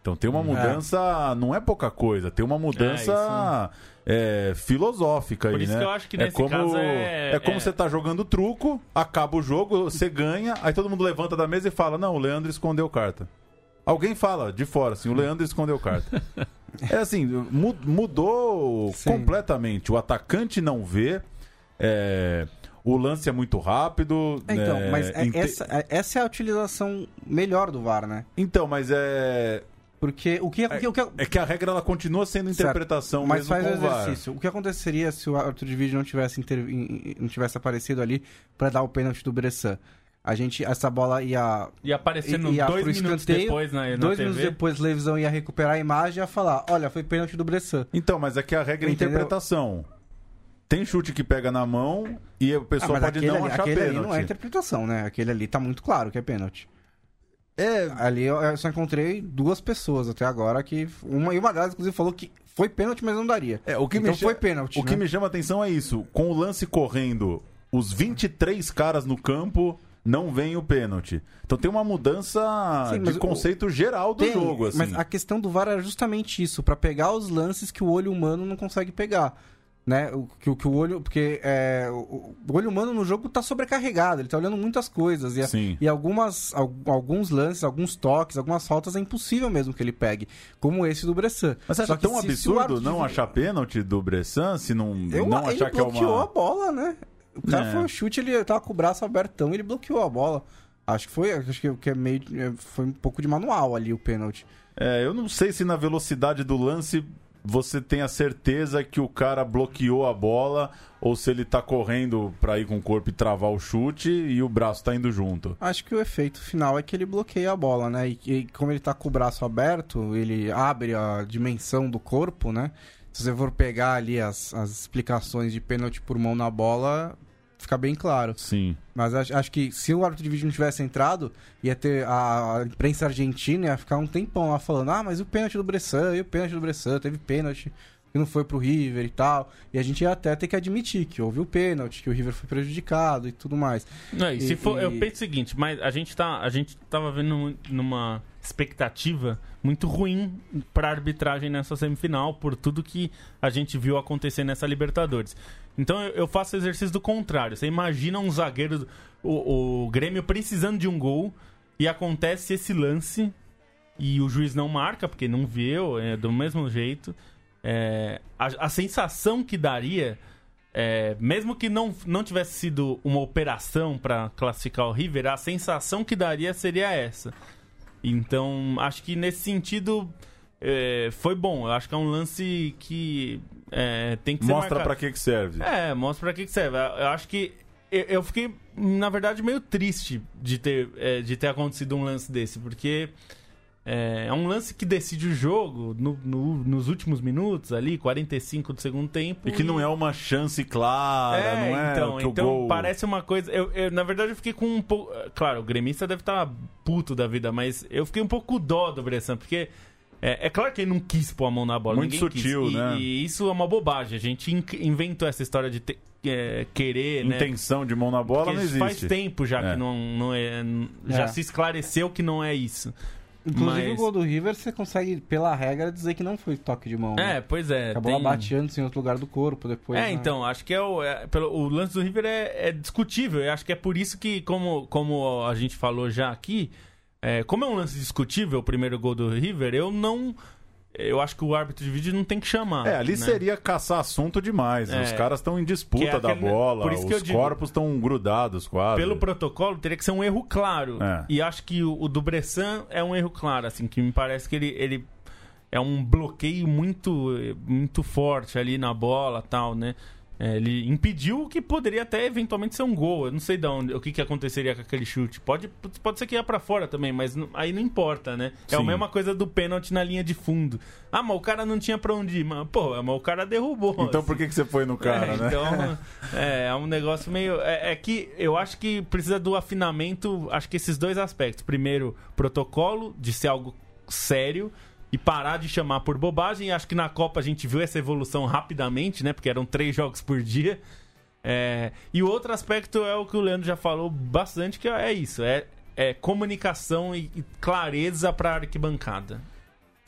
Então tem uma é. mudança, é. não é pouca coisa, tem uma mudança. É, é, filosófica Por aí, isso né? que eu acho que nesse é como, caso é... É como é... você tá jogando truco, acaba o jogo, você ganha, aí todo mundo levanta da mesa e fala, não, o Leandro escondeu carta. Alguém fala de fora, assim, o Leandro escondeu carta. [LAUGHS] é assim, mudou Sim. completamente. O atacante não vê, é, o lance é muito rápido. Então, é, mas é, essa, é, essa é a utilização melhor do VAR, né? Então, mas é porque o que, é, o que, é que a regra ela continua sendo interpretação certo, mas faz o exercício. O que aconteceria se o árbitro de vídeo não tivesse, inter... não tivesse aparecido ali para dar o pênalti do Bressan? A gente, essa bola ia. Ia aparecer no ia dois minutos depois na, na Dois TV. minutos depois, a televisão ia recuperar a imagem e ia falar: olha, foi pênalti do Bressan. Então, mas aqui é a regra é interpretação. Tem chute que pega na mão e o pessoal ah, pode não ali, achar aquele pênalti. Ali não é interpretação, né? Aquele ali tá muito claro que é pênalti. É, ali eu, só encontrei duas pessoas até agora que. Uma, e uma delas, inclusive, falou que foi pênalti, mas não daria. É, o que então me foi pênalti. O né? que me chama a atenção é isso. Com o lance correndo, os 23 caras no campo não vem o pênalti. Então tem uma mudança Sim, de conceito o... geral do tem, jogo. Assim. Mas a questão do VAR é justamente isso, para pegar os lances que o olho humano não consegue pegar né? O, que, que o olho. Porque é, o, o, olho humano no jogo tá sobrecarregado, ele tá olhando muitas coisas. E, e algumas, alguns lances, alguns toques, algumas faltas é impossível mesmo que ele pegue. Como esse do Bressan. Mas você acha tão se, absurdo se não achar pênalti do Bressan se não, Eu, não achar que é uma. Ele bloqueou a bola, né? O cara é. foi um chute, ele tava com o braço abertão ele bloqueou a bola. Acho que foi, acho que, que é meio, é, foi um pouco de manual ali o pênalti. É, eu não sei se na velocidade do lance você tem a certeza que o cara bloqueou a bola ou se ele tá correndo para ir com o corpo e travar o chute e o braço tá indo junto. Acho que o efeito final é que ele bloqueia a bola, né? E, e como ele tá com o braço aberto, ele abre a dimensão do corpo, né? Se você for pegar ali as, as explicações de pênalti por mão na bola, fica bem claro. Sim. Mas acho, acho, que se o árbitro de vídeo não tivesse entrado, ia ter a, a imprensa argentina ia ficar um tempão lá falando: ah, mas o pênalti do Bressan, e o pênalti do Bressan, teve pênalti que não foi pro River e tal. E a gente ia até ter que admitir que houve o pênalti, que o River foi prejudicado e tudo mais. Não, e, e se for, e... eu penso o seguinte, mas a gente tá, a gente tava vendo numa expectativa muito ruim para arbitragem nessa semifinal por tudo que a gente viu acontecer nessa Libertadores. Então eu faço o exercício do contrário. Você imagina um zagueiro, o, o Grêmio precisando de um gol e acontece esse lance e o juiz não marca porque não viu, é do mesmo jeito. É, a, a, sensação que daria, é, mesmo que não, não tivesse sido uma operação para classificar o River, a sensação que daria seria essa. Então, acho que nesse sentido é, foi bom. Eu acho que é um lance que é, tem que ser Mostra para que, que serve. É, mostra para que, que serve. Eu acho que eu, fiquei, na verdade, meio triste de ter, é, de ter acontecido um lance desse, porque é, é um lance que decide o jogo no, no, nos últimos minutos, ali, 45 do segundo tempo. E que e... não é uma chance clara, é, não é? Então, então gol... parece uma coisa. Eu, eu, na verdade, eu fiquei com um pouco. Claro, o gremista deve estar puto da vida, mas eu fiquei um pouco dó do Bressan, porque. É, é, claro que ele não quis pôr a mão na bola. Muito sutil, quis. né? E, isso é uma bobagem. A gente inventou essa história de ter, é, querer, né? Intenção né? de mão na bola Porque não existe. Faz tempo já é. que não, não é. Já é. se esclareceu que não é isso. Inclusive Mas- o gol do River, você consegue, pela regra, dizer que não foi toque de mão. né? É, pois é. Que a bola tem- bate antes em outro lugar do corpo, depois. É, né? então, acho que é o, é, pelo, o lance do River é, é discutível. Eu acho que é por isso que, como, como a gente falou já aqui, é, como é um lance discutível, o primeiro gol do River, eu não. Eu acho que o árbitro de vídeo não tem que chamar. É, ali né? seria caçar assunto demais. É. Os caras estão em disputa é da aquele- bola, os digo- corpos estão grudados quase. Pelo protocolo, teria que ser um erro claro. É. E acho que o, o do Bressan é um erro claro, assim, que me parece que ele, ele é um bloqueio muito, muito forte ali na bola tal, né? É, ele impediu o que poderia até eventualmente ser um gol. Eu não sei de onde, o que, que aconteceria com aquele chute. Pode, pode ser que ia pra fora também, mas não- aí não importa, né? É a Sim. mesma coisa do pênalti na linha de fundo. Ah, mas o cara não tinha pra onde ir. Mas, pô, mas o cara derrubou. Então assim. por que, que você foi no cara, É, né? Então, [LAUGHS] é, é um negócio meio. É, é que eu acho que precisa do afinamento, acho que esses dois aspectos. Primeiro, protocolo, de ser algo sério e parar de chamar por bobagem. Acho que na Copa a gente viu essa evolução rapidamente, né? Porque eram três jogos por dia. É, e o outro aspecto é o que o Leandro já falou bastante, que é isso: é, é comunicação e, e clareza pra arquibancada.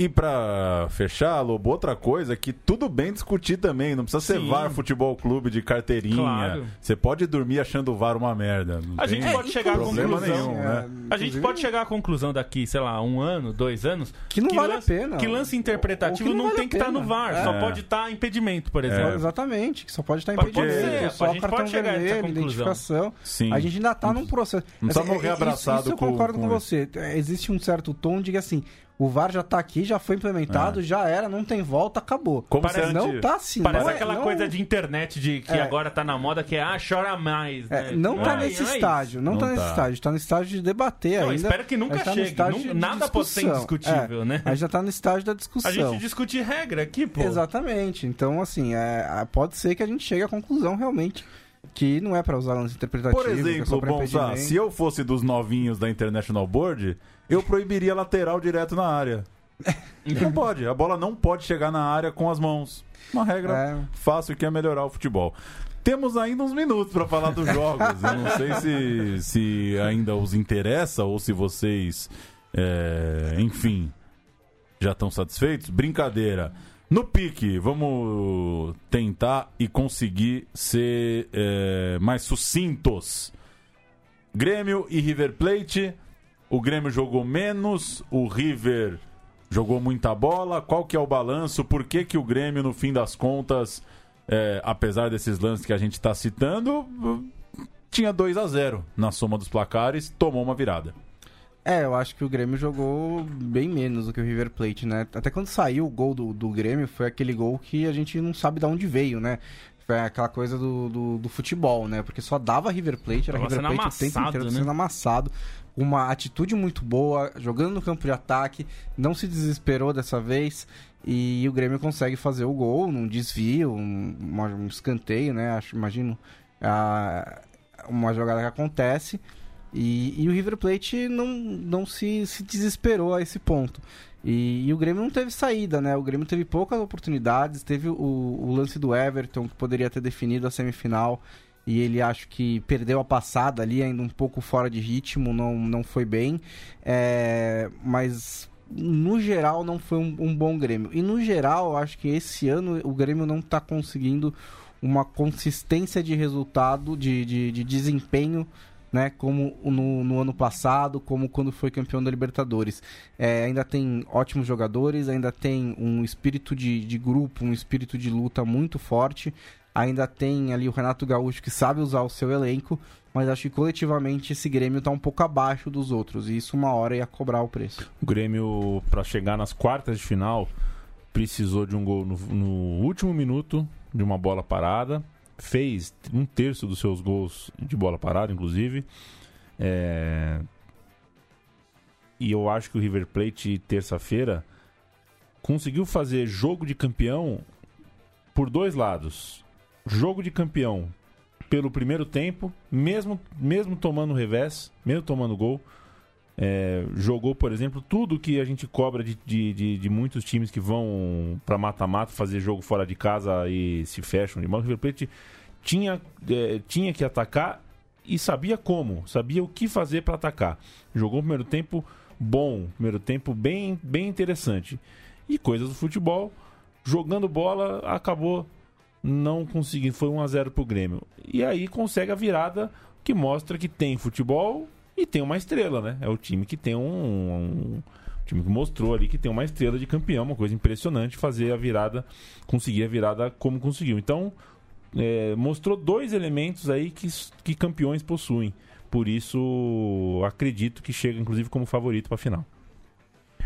E pra fechar, Lobo, outra coisa que tudo bem discutir também. Não precisa ser Sim. VAR Futebol Clube de carteirinha. Claro. Você pode dormir achando o VAR uma merda. Não A gente pode chegar à conclusão. nenhum, É, né? A gente pode chegar à conclusão daqui, sei lá, um ano, dois anos. Que não vale a lance, pena. Que lance interpretativo que não, não vale tem a que estar pena. no VAR, É. só pode estar impedimento, por É, exemplo. Exatamente, que só pode estar Pode impedido, ser, só a gente cartão pode chegar a essa identificação. Sim. A gente ainda tá num processo. Não precisa Assim, morrer isso- abraçado isso eu com- concordo com, com você. É, Existe um certo tom de que assim, o VAR já tá aqui, já foi implementado, já era, não tem volta, acabou. Como Parece- não tá assim. Parece não é- aquela não- coisa de internet de que É. agora tá na moda, que é ah, chora mais. É, né? não tá é- nesse não é isso. estágio, não, Não tá nesse tá. estágio, tá no estágio de debater Não, ainda. espero que nunca tá chegue. nada pode ser indiscutível, É, né? Aí já tá no estágio da A discussão. gente discute regra aqui, pô. Exatamente. Então, assim, é, pode ser que a gente chegue à conclusão realmente que não é pra usar lance interpretativo. Por é exemplo, pra Bonsa, se eu fosse dos novinhos da International Board, eu proibiria lateral direto na área. [LAUGHS] Não pode, a bola não pode chegar na área com as mãos. Uma regra É. fácil que é melhorar o futebol. Temos ainda uns minutos para falar dos jogos. Eu não sei se, se ainda os interessa ou se vocês, é, enfim, já estão satisfeitos. Brincadeira. No pique, vamos tentar e conseguir ser é, mais sucintos. Grêmio e River Plate. O Grêmio jogou menos, o River jogou muita bola. Qual que é o balanço? Por que, que o Grêmio, no fim das contas, é, apesar desses lances que a gente está citando, tinha 2 a 0 na soma dos placares, tomou uma virada. É, eu acho que o Grêmio jogou bem menos do que o River Plate, né? Até quando saiu o gol do, do Grêmio, foi aquele gol que a gente não sabe de onde veio, né? Foi aquela coisa do, do, do futebol, né? Porque só dava River Plate, era Tava River Plate o tempo amassado, inteiro né? sendo amassado. Uma atitude muito boa, jogando no campo de ataque, não se desesperou dessa vez. E o Grêmio consegue fazer o gol num desvio, um, um escanteio, né? Acho, imagino a- uma jogada que acontece. E, e o River Plate não, não se, se desesperou a esse ponto. E, e o Grêmio não teve saída, né? O Grêmio teve poucas oportunidades. Teve o, o lance do Everton, que poderia ter definido a semifinal. E ele acho que perdeu a passada ali, ainda um pouco fora de ritmo, não, não foi bem. É, mas no geral não foi um, um bom Grêmio. E no geral, acho que esse ano o Grêmio não está conseguindo uma consistência de resultado, de, de, de desempenho né, como no, no ano passado, como quando foi campeão da Libertadores. É, ainda tem ótimos jogadores, ainda tem um espírito de, de grupo, um espírito de luta muito forte. Ainda tem ali o Renato Gaúcho que sabe usar o seu elenco, mas acho que coletivamente esse Grêmio está um pouco abaixo dos outros. E isso uma hora ia cobrar o preço. O Grêmio, para chegar nas quartas de final, precisou de um gol no, no último minuto, de uma bola parada. Fez um terço dos seus gols de bola parada, inclusive. É, E eu acho que o River Plate, terça-feira, conseguiu fazer jogo de campeão por dois lados. Jogo de campeão pelo primeiro tempo, mesmo, mesmo tomando revés, mesmo tomando gol. É, jogou, por exemplo, tudo que a gente cobra de, de, de, de muitos times que vão para mata-mata fazer jogo fora de casa e se fecham de mão. O River Plate tinha, é, tinha que atacar e sabia como, sabia o que fazer para atacar. Jogou o primeiro tempo bom, primeiro tempo bem, bem interessante. E coisas do futebol, jogando bola, acabou não conseguindo, foi 1 a 0 pro Grêmio. E aí consegue a virada que mostra que tem futebol e tem uma estrela, né? É o time que tem um, um time que mostrou ali que tem uma estrela de campeão, uma coisa impressionante fazer a virada, conseguir a virada como conseguiu. Então, é, mostrou dois elementos aí que, que campeões possuem. Por isso, acredito que chega, inclusive, como favorito para a final.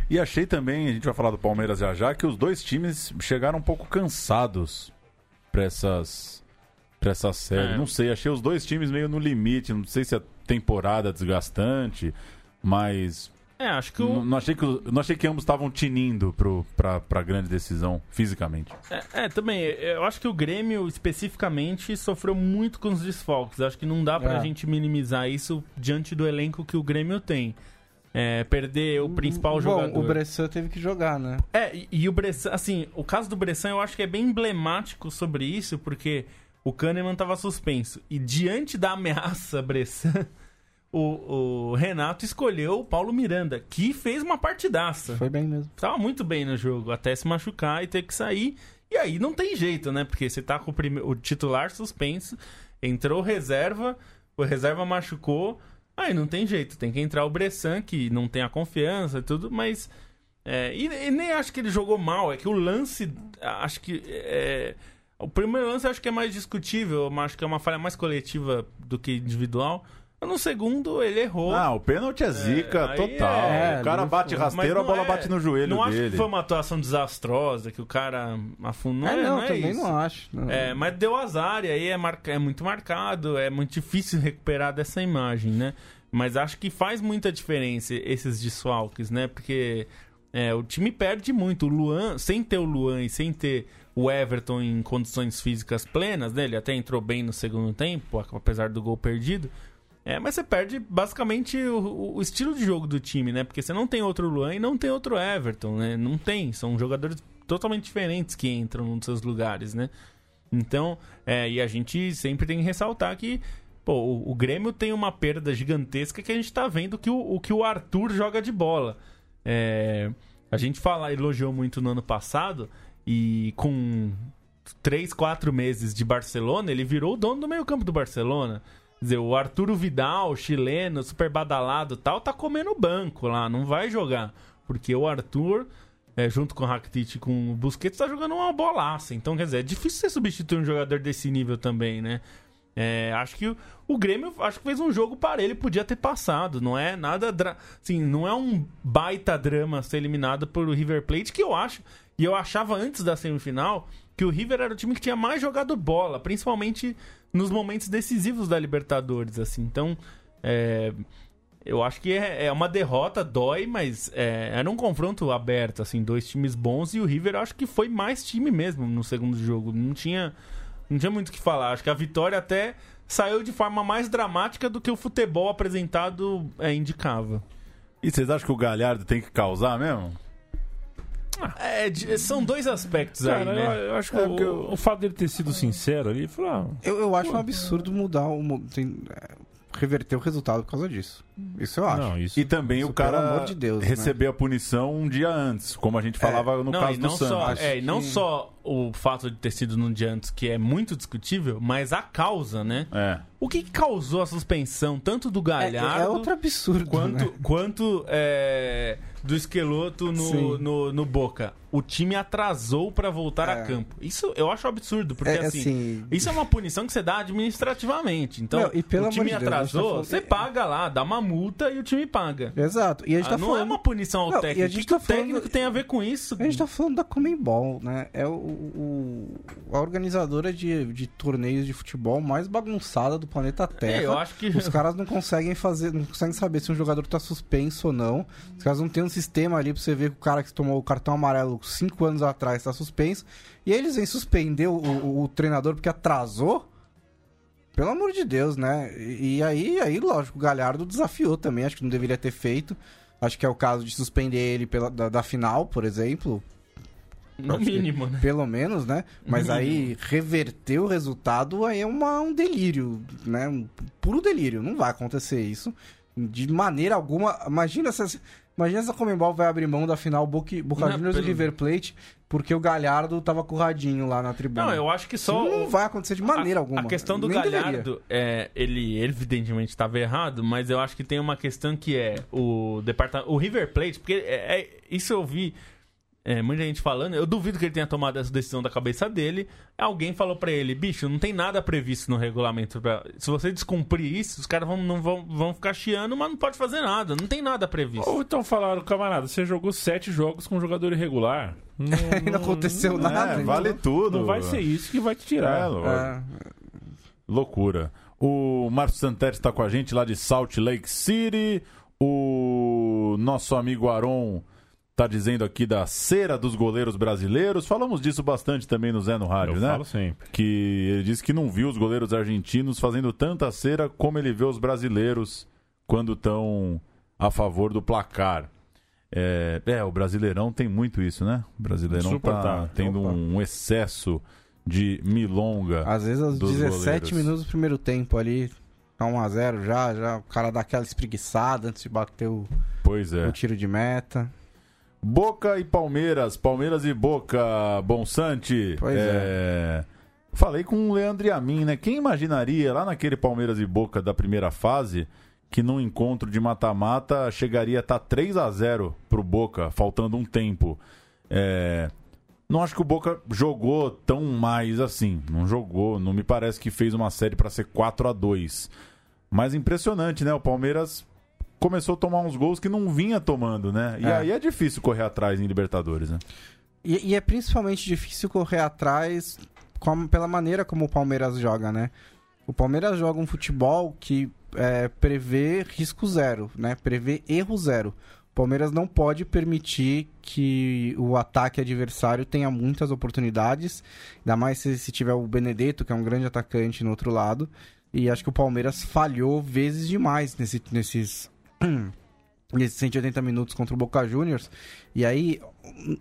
E achei também, a gente vai falar do Palmeiras já já, que os dois times chegaram um pouco cansados para essas para essa série. É. Não sei, achei os dois times meio no limite. Não sei se é temporada desgastante, mas é, acho que o... não, achei que não achei que ambos estavam tinindo pro, pra, pra grande decisão fisicamente. É, é, também. Eu acho que o Grêmio, especificamente, sofreu muito com os desfalques. Acho que não dá pra é. gente minimizar isso diante do elenco que o Grêmio tem. É, perder o principal Bom, jogador. o Bressan teve que jogar, né? É, e, e o Bressan, assim, o caso do Bressan eu acho que é bem emblemático sobre isso, porque o Kahneman estava suspenso. E diante da ameaça [LAUGHS] Bressan, o, o, Renato escolheu o Paulo Miranda, que fez uma partidaça. Foi bem mesmo. Tava muito bem no jogo, até se machucar e ter que sair. E aí não tem jeito, né? Porque você tá com o, prime... o titular suspenso, entrou reserva, o reserva machucou, aí não tem jeito. Tem que entrar o Bressan, que não tem a confiança e tudo, mas. É, e, e, nem acho que ele jogou mal, é que o lance. Acho que. É, o primeiro lance acho que é mais discutível, acho que é uma falha mais coletiva do que individual. No segundo, ele errou. Ah, o pênalti é zica é, total. É, o cara bate rasteiro, a bola é, bate no joelho não dele. Não acho que foi uma atuação desastrosa, que o cara afundou. É, não, não, não é também isso. não acho. Não. É, mas deu azar, e aí é, marca, é muito marcado, é muito difícil recuperar dessa imagem, né? Mas acho que faz muita diferença esses desfalques, né? Porque é, o time perde muito. O Luan, sem ter o Luan e sem ter o Everton em condições físicas plenas, né? Ele até entrou bem no segundo tempo, apesar do gol perdido. É, mas você perde basicamente o, o, estilo de jogo do time, né? Porque você não tem outro Luan e não tem outro Everton, né? Não tem. São jogadores totalmente diferentes que entram nos seus lugares, né? Então, é, e a gente sempre tem que ressaltar que pô, o, o, Grêmio tem uma perda gigantesca que a gente tá vendo que o, o que o Arthur joga de bola. É, a gente fala, elogiou muito no ano passado e com 3, 4 meses de Barcelona, ele virou o dono do meio campo do Barcelona. Dizer, o Arturo Vidal, chileno, super badalado tal, tá comendo banco lá, não vai jogar. Porque o Arthur, é, junto com o Rakitic e com o Busquets, tá jogando uma bolaça. Então, quer dizer, é difícil você substituir um jogador desse nível também, né? É, acho que o, o, Grêmio acho que fez um jogo para ele, podia ter passado. Não é nada. Assim, não é um baita drama ser eliminado pelo River Plate, que eu acho. E eu achava antes da semifinal que o River era o time que tinha mais jogado bola, principalmente nos momentos decisivos da Libertadores, assim. Então, é, eu acho que é, é, uma derrota, dói, mas é, era um confronto aberto, assim, dois times bons e o River acho que foi mais time mesmo no segundo jogo. Não tinha, não tinha muito o que falar. Acho que a vitória até saiu de forma mais dramática do que o futebol apresentado é, indicava. E vocês acham que o Galhardo tem que causar mesmo? É, são dois aspectos Cara, aí, né? Eu, eu acho que é, o, eu... o, fato dele ter sido sincero ali, falar, ah, eu, eu acho um absurdo mudar o. Tem, é, reverter o resultado por causa disso. Isso eu acho. Não, isso, e também isso, o cara de Deus, receber né? a punição um dia antes, como a gente falava é, no não, caso do Santos. Só, é, e não só o fato de ter sido no dia antes, que é muito discutível, mas a causa, né? É. O que, causou a suspensão tanto do Galhardo... É, é outro absurdo, Quanto, né? quanto é, do Esqueloto no, no, no, Boca. O time atrasou para voltar é. a campo. Isso eu acho absurdo, porque é, assim, assim, isso é uma punição que você dá administrativamente. Então, Meu, e pelo o time atrasou, Deus, tá falando... você paga lá, dá uma multa e o time paga. Exato. E a gente ah, tá não falando... é uma punição ao não, técnico. o que, tá que o técnico tem a ver com isso? A gente tá falando da Comembol, né? É o, o, a organizadora de, de torneios de futebol mais bagunçada do planeta Terra. É, eu acho que... Os caras não conseguem fazer, não conseguem saber se um jogador tá suspenso ou não. Os caras não tem um sistema ali pra você ver que o cara que tomou o cartão amarelo cinco anos atrás tá suspenso. E aí eles vêm suspender o, o, o treinador porque atrasou. Pelo amor de Deus, né? E, e aí, aí, lógico, o Galhardo desafiou também, acho que não deveria ter feito. Acho que é o caso de suspender ele pela, da, da final, por exemplo. No mínimo, né? Pelo menos, né? Mas aí reverter o resultado aí é uma, um delírio, né? Um puro delírio. Não vai acontecer isso. De maneira alguma. Imagina se. Imagina se a Comembol vai abrir mão da final Boca, Boca Juniors e River Plate porque o Galhardo tava curradinho lá na tribuna. Não, eu acho que só. Isso não vai acontecer de maneira a, alguma. A questão do Nem Galhardo, é, ele evidentemente estava errado, mas eu acho que tem uma questão que é o departamento, o River Plate, porque é, é- isso eu vi é, muita gente falando, eu duvido que ele tenha tomado essa decisão da cabeça dele. Alguém falou pra ele, bicho, não tem nada previsto no regulamento. Pra... Se você descumprir isso, os caras vão, não vão, vão ficar chiando, mas não pode fazer nada, não tem nada previsto. Ou então falaram, camarada, você jogou sete jogos com jogador irregular. [LAUGHS] Não, Não aconteceu nada. É, vale tudo. Não vai ser isso que vai te É, tirar. lógico. É, Loucura. O Marcos Santeri está com a gente lá de Salt Lake City. O nosso amigo Aron está dizendo aqui da cera dos goleiros brasileiros. Falamos disso bastante também no Zé no Rádio, Eu né? falo sempre. Que ele disse que não viu os goleiros argentinos fazendo tanta cera como ele vê os brasileiros quando estão a favor do placar. É, é, o Brasileirão tem muito isso, né? O Brasileirão tá Insuportável. tendo Opa. um excesso de milonga. Às vezes aos Dos 17 goleiros. minutos do primeiro tempo ali, tá 1x0 já, já o cara dá aquela espreguiçada antes de bater o, Pois é. o tiro de meta. Boca e Palmeiras, Palmeiras e Boca, Bonsante. Pois é. Falei com o Leandro Yamin, né? Quem imaginaria lá naquele Palmeiras e Boca da primeira fase que num encontro de mata-mata chegaria a estar 3 a 0 pro Boca, faltando um tempo. É, Não acho que o Boca jogou tão mais assim. Não jogou, não me parece que fez uma série para ser 4 a 2 Mas impressionante, né? O Palmeiras começou a tomar uns gols que não vinha tomando, né? E É. aí é difícil correr atrás em Libertadores, né? E, e é principalmente difícil correr atrás pela maneira como o Palmeiras joga, né? O Palmeiras joga um futebol que é, prevê risco zero, né? Prevê erro zero. O Palmeiras não pode permitir que o ataque adversário tenha muitas oportunidades, ainda mais se, se tiver o Benedetto, que é um grande atacante no outro lado. E acho que o Palmeiras falhou vezes demais nesse- nesses, [CLEARS THROAT] nesses 180 minutos contra o Boca Juniors. E aí,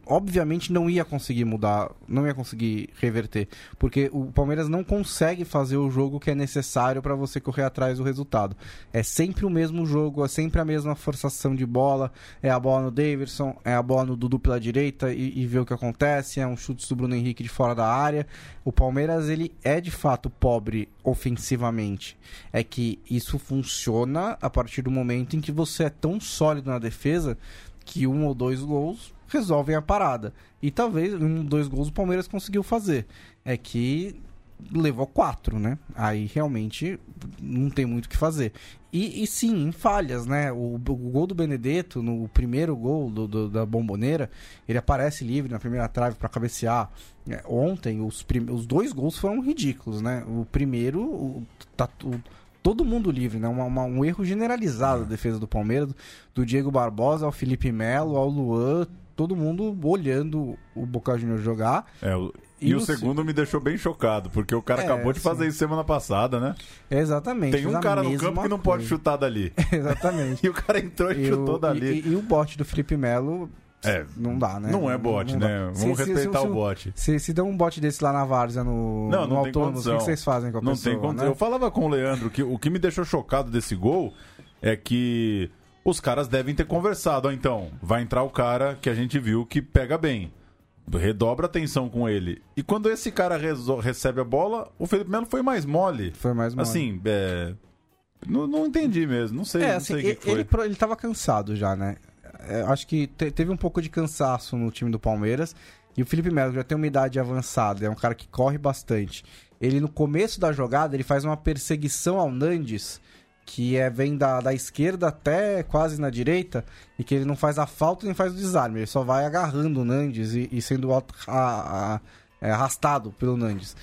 obviamente, não ia conseguir mudar, não ia conseguir reverter. Porque o Palmeiras não consegue fazer o jogo que é necessário para você correr atrás do resultado. É sempre o mesmo jogo, é sempre a mesma forçação de bola. É a bola no Davidson, é a bola no Dudu pela direita e, e ver o que acontece. É um chute do Bruno Henrique de fora da área. O Palmeiras, ele é de fato pobre ofensivamente. É que isso funciona a partir do momento em que você é tão sólido na defesa que um ou dois gols resolvem a parada. E talvez um ou dois gols o Palmeiras conseguiu fazer. É que levou quatro, né? Aí realmente não tem muito o que fazer. E, e sim, em falhas, né? O, o gol do Benedetto, no primeiro gol do, do- da bomboneira, ele aparece livre na primeira trave para cabecear. É, ontem, os, os dois gols foram ridículos, né? O primeiro, o- tá, o- todo mundo livre, né? Uma- uma- um erro generalizado da defesa do Palmeiras, do, Diego Barbosa ao Felipe Melo, ao Luan, todo mundo olhando o Boca Juniors jogar. É, o- E, E o o se- segundo me deixou bem chocado, porque o cara É, acabou de fazer sim. isso semana passada, né? Exatamente. Tem um a cara no campo que não pode coisa. chutar dali. [LAUGHS] Exatamente. [LAUGHS] E o cara entrou e, E chutou o, dali. e, e o bote do Felipe Melo É, não dá, né? não é bote, não dá. né? Se- Vamos se- se- respeitar se- o bote. Se, se der um bote desse lá na Várzea no, Não, no não tem autônomos, o que vocês fazem com a Não pessoa, tem condição. né? Eu falava com o Leandro que o que me deixou chocado desse gol é que os caras devem ter conversado. Ó, então, vai entrar o cara que a gente viu que pega bem. Redobra a atenção com ele. E quando esse cara recebe a bola, o Felipe Melo foi mais mole. Foi mais mole. Assim, é... Não, não entendi mesmo. Não sei, É, não assim, sei o ele, que foi. ele, ele tava cansado já, né? É, acho que te- teve um pouco de cansaço no time do Palmeiras. E o Felipe Melo já tem uma idade avançada, é um cara que corre bastante. Ele, no começo da jogada, ele faz uma perseguição ao Nandes, que é, vem da, da esquerda até quase na direita, e que ele não faz a falta nem faz o desarme, ele só vai agarrando o Nandes e, e sendo a- a- a- é, arrastado pelo Nandes.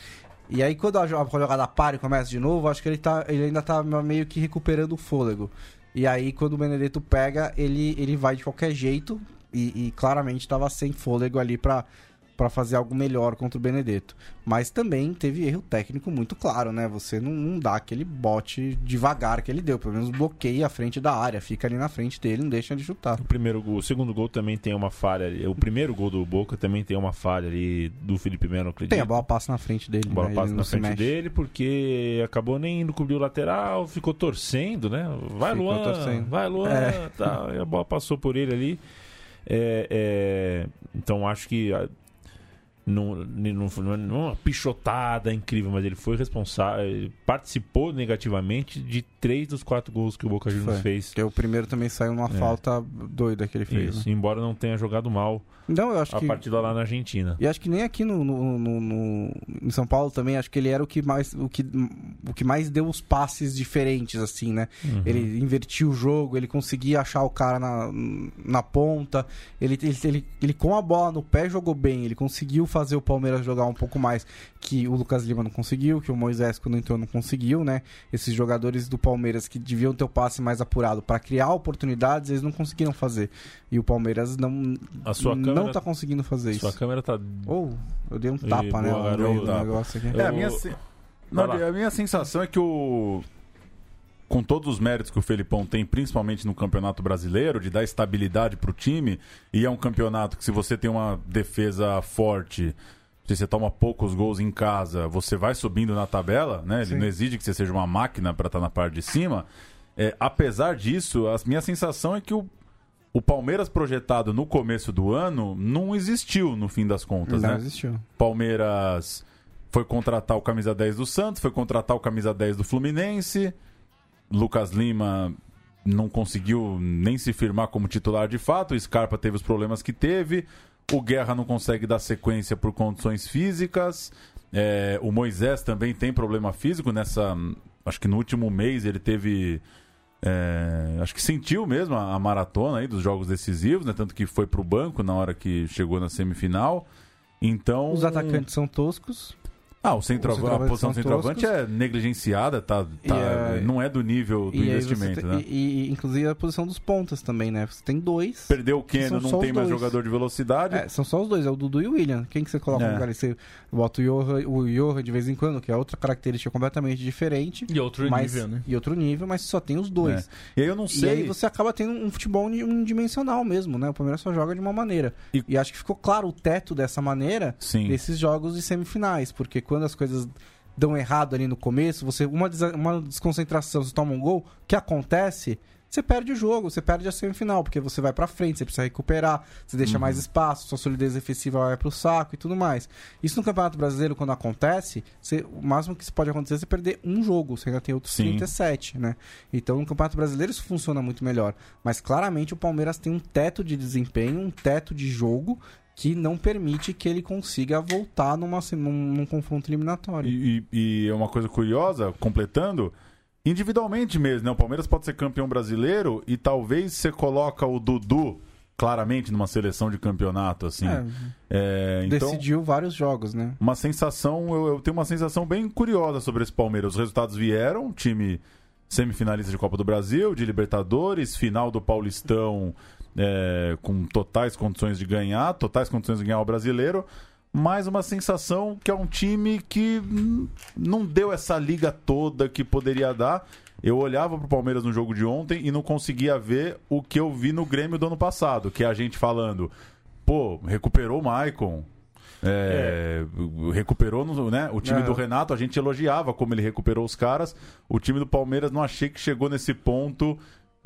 E aí, quando a, jo- a jogada para e começa de novo, acho que ele, tá, ele ainda tá meio que recuperando o fôlego. E aí, quando o Benedetto pega, ele, ele vai de qualquer jeito. E, e claramente tava sem fôlego ali pra, para fazer algo melhor contra o Benedetto. Mas também teve erro técnico muito claro, né? Você não, não dá aquele bote devagar que ele deu, pelo menos bloqueia a frente da área, fica ali na frente dele, não deixa de chutar. O primeiro gol, o segundo gol também tem uma falha. ali. O primeiro gol do Boca também tem uma falha ali do Felipe Melo, acredito. Tem, a bola passa na frente dele. A bola né? passa na frente mexe. dele porque acabou nem indo cobrir o lateral, ficou torcendo, né? Vai Ficou Luan, torcendo. vai Luan, É. tá. E a bola passou por ele ali. É, é, então acho que não, não, foi- não uma pichotada incrível, mas ele foi responsável, participou negativamente de três dos quatro gols que o Boca Juniors fez. Porque o primeiro também saiu numa É. falta doida que ele fez. Isso, Né? embora não tenha jogado mal Não, eu acho a que. partida lá na Argentina. E acho que nem aqui no, no, no- no- em São Paulo também, acho que ele era o que mais, o que, o que mais deu os passes diferentes, assim, né? Uhum. Ele invertia o jogo, ele conseguia achar o cara na, na ponta, ele, ele, ele, ele com a bola no pé jogou bem, ele conseguiu fazer o Palmeiras jogar um pouco mais, que o Lucas Lima não conseguiu, que o Moisés quando entrou não conseguiu, né? Esses jogadores do Palmeiras que deviam ter o passe mais apurado para criar oportunidades, eles não conseguiram fazer. E o Palmeiras não, A sua não câmera- tá conseguindo fazer Sua isso. câmera tá. Ou eu dei um tapa, né? boa, No meio do garoto. negócio aqui. É, a Eu- minha, se- Não, lá. a minha sensação é que o. Com todos os méritos que o Felipão tem, principalmente no Campeonato Brasileiro, de dar estabilidade pro time, e é um campeonato que se você tem uma defesa forte, se você toma poucos gols em casa, você vai subindo na tabela, né? Ele Sim. não exige que você seja uma máquina para estar na parte de cima. É, apesar disso, a minha sensação é que o, o Palmeiras projetado no começo do ano não existiu no fim das contas, Não né? existiu. Palmeiras foi contratar o camisa 10 do Santos, foi contratar o camisa 10 do Fluminense. Lucas Lima não conseguiu nem se firmar como titular de fato. O Scarpa teve os problemas que teve. O Guerra não consegue dar sequência por condições físicas. É, o Moisés também tem problema físico nessa. Acho que no último mês ele teve. é, acho que sentiu mesmo a, a maratona aí dos jogos decisivos, né? Tanto que foi pro banco na hora que chegou na semifinal. Então. Os atacantes são toscos. Ah, o centroavante, a posição do centroavante é negligenciada, tá, E, tá- é, não é do nível do e, investimento, você né? tem- e, e, inclusive a posição dos pontas também, né? Você tem dois. Perdeu o Keno, não tem mais dois. jogador de velocidade. É, são só os dois, é o Dudu e o William. Quem que você coloca É. no lugar? Você bota o Johan, o Johan de vez em quando, que é outra característica completamente diferente. E outro mas, nível, né? E outro nível, mas só tem os dois. É. E aí eu não E sei. aí você acaba tendo um futebol uni- unidimensional mesmo, né? O Palmeiras só joga de uma maneira. E- E, acho que ficou claro o teto dessa maneira Sim. nesses jogos de semifinais, porque quando as coisas dão errado ali no começo, você uma, des- uma desconcentração, você toma um gol, o que acontece? Você perde o jogo, você perde a semifinal, porque você vai pra frente, você precisa recuperar, você deixa Uhum. mais espaço, sua solidez defensiva vai pro saco e tudo mais. Isso no Campeonato Brasileiro, quando acontece, você- o máximo que pode acontecer é você perder um jogo, você ainda tem outros Sim. 37, né? Então no Campeonato Brasileiro isso funciona muito melhor. Mas claramente o Palmeiras tem um teto de desempenho, um teto de jogo que não permite que ele consiga voltar numa, num, num confronto eliminatório. E, e- e é uma coisa curiosa, completando, individualmente mesmo, né? O Palmeiras pode ser campeão brasileiro e talvez você coloca o Dudu claramente numa seleção de campeonato, assim. É, É, então, decidiu vários jogos, né? uma sensação, eu, eu tenho uma sensação bem curiosa sobre esse Palmeiras. Os resultados vieram, time semifinalista de Copa do Brasil, de Libertadores, final do Paulistão é, com totais condições de ganhar, totais condições de ganhar o brasileiro, mas uma sensação que é um time que não deu essa liga toda que poderia dar. Eu olhava pro Palmeiras no jogo de ontem e não conseguia ver o que eu vi no Grêmio do ano passado, que é a gente falando, pô, recuperou o Maicon, é, recuperou no- né, o time É. do Renato, a gente elogiava como ele recuperou os caras. O time do Palmeiras não achei que chegou nesse ponto.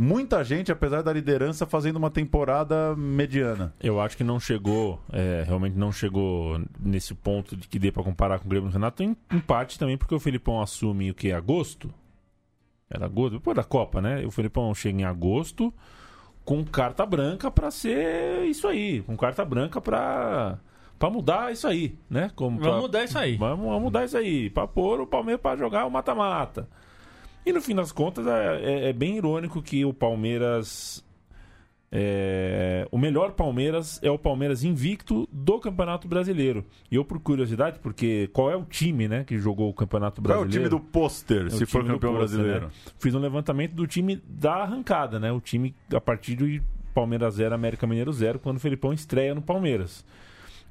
Muita gente, apesar da liderança, fazendo uma temporada mediana. Eu acho que não chegou, é, realmente não chegou nesse ponto de que dê pra comparar com o Grêmio do Renato, em, em parte também porque o Felipão assume o que? Agosto? Era agosto? Depois da Copa, né? O Felipão chega em agosto com carta branca pra ser isso aí, com carta branca pra, pra mudar isso aí, né? Como pra- Vamos mudar isso aí. Vamos, vamos mudar isso aí, pra pôr o Palmeiras pra jogar o mata-mata. E no fim das contas é, é- é bem irônico que o Palmeiras. é, o melhor Palmeiras é o Palmeiras invicto do Campeonato Brasileiro. E eu, por curiosidade, porque qual é o time né, que jogou o Campeonato Qual é o Brasileiro? time do pôster, É se for campeão pôster, brasileiro? né? Fiz um levantamento do time da arrancada, né? O time a partir do Palmeiras 0, América Mineiro 0, quando o Felipão estreia no Palmeiras.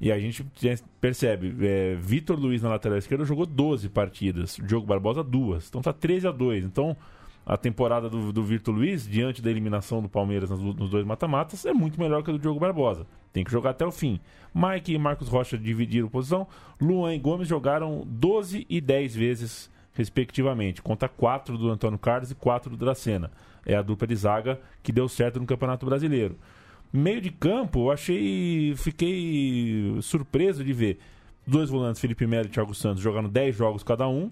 E a gente percebe, é, Vitor Luiz na lateral esquerda jogou 12 partidas, Diogo Barbosa duas. Então tá 13 a 2. Então a temporada do, do Vitor Luiz, diante da eliminação do Palmeiras nos, nos dois mata-matas, é muito melhor que a do Diogo Barbosa. Tem que jogar até o fim. Mike e Marcos Rocha dividiram posição. Luan e Gomes jogaram 12 e 10 vezes, respectivamente. Conta 4 do Antônio Carlos e 4 do Dracena. É a dupla de zaga que deu certo no Campeonato Brasileiro. Meio de campo, eu achei. Fiquei surpreso de ver dois volantes, Felipe Melo e Thiago Santos, jogando 10 jogos cada um.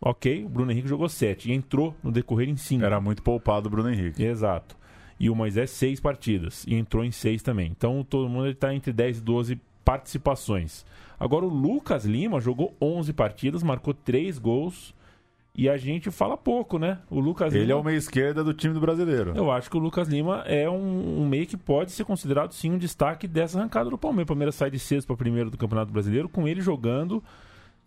Ok, o Bruno Henrique jogou 7 e entrou no decorrer em 5. Era muito poupado o Bruno Henrique. Exato. E o Moisés, 6 partidas. E entrou em 6 também. Então todo mundo está entre 10 e 12 participações. Agora o Lucas Lima jogou 11 partidas, marcou 3 gols e a gente fala pouco, né? O Lucas Ele Lima, é o meia esquerda do time do brasileiro. Eu acho que o Lucas Lima é um, um meio que pode ser considerado sim um destaque dessa arrancada do Palmeiras. O Palmeiras sai de sexto para primeiro do Campeonato Brasileiro com ele jogando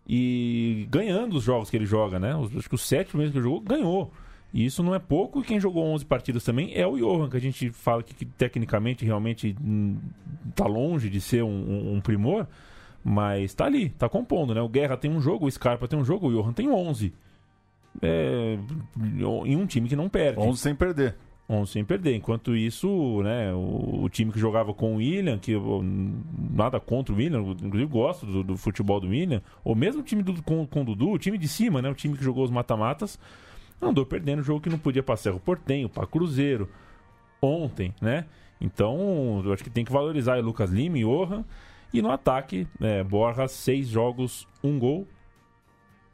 e ganhando os jogos que ele joga, né? Os, acho que os sete primeiros que ele jogou, ganhou. E isso não é pouco. E quem jogou 11 partidas também é o Johan, que a gente fala que, que tecnicamente realmente hum, tá longe de ser um, um, um primor, mas tá ali, tá compondo, né? O Guerra tem um jogo, o Scarpa tem um jogo, o Johan tem 11 é, em um time que não perde. 11 sem perder. 11 sem perder. Enquanto isso, né, o, o, time que jogava com o William, que eu, nada contra o William, inclusive gosto do, do futebol do William, ou mesmo o time do, com, com o Dudu, o time de cima, né, o time que jogou os mata-matas, andou perdendo o jogo que não podia passar o Portenho, para Cruzeiro, ontem, né? Então, eu acho que tem que valorizar o Lucas Lima e Orhan. E no ataque, é, Borja, seis jogos, um gol,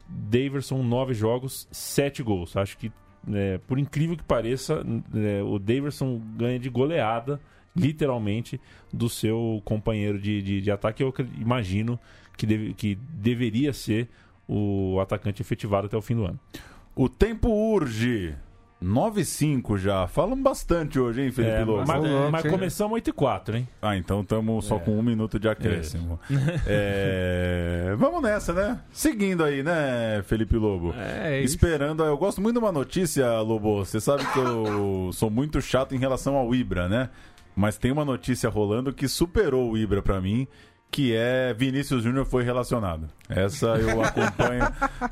Daverson, nove jogos, sete gols. Acho que, é, por incrível que pareça, é, o Daverson ganha de goleada, literalmente, do seu companheiro de, de, de ataque. Eu imagino que, deve, que deveria ser o atacante efetivado até o fim do ano. O tempo urge. 9 e 5 já. Falamos bastante hoje, hein, Felipe é, Lobo? Mas, é, mas começamos 8 e 4, hein? Ah, então estamos só é. com um minuto de acréscimo. [LAUGHS] É. Vamos nessa, né? Seguindo aí, né, Felipe Lobo? É, Esperando. Eu gosto muito de uma notícia, Lobo. Você sabe que eu [LAUGHS] sou muito chato em relação ao Ibra, né? Mas tem uma notícia rolando que superou o Ibra para mim que é Vinícius Júnior foi relacionado. Essa eu [LAUGHS] acompanho.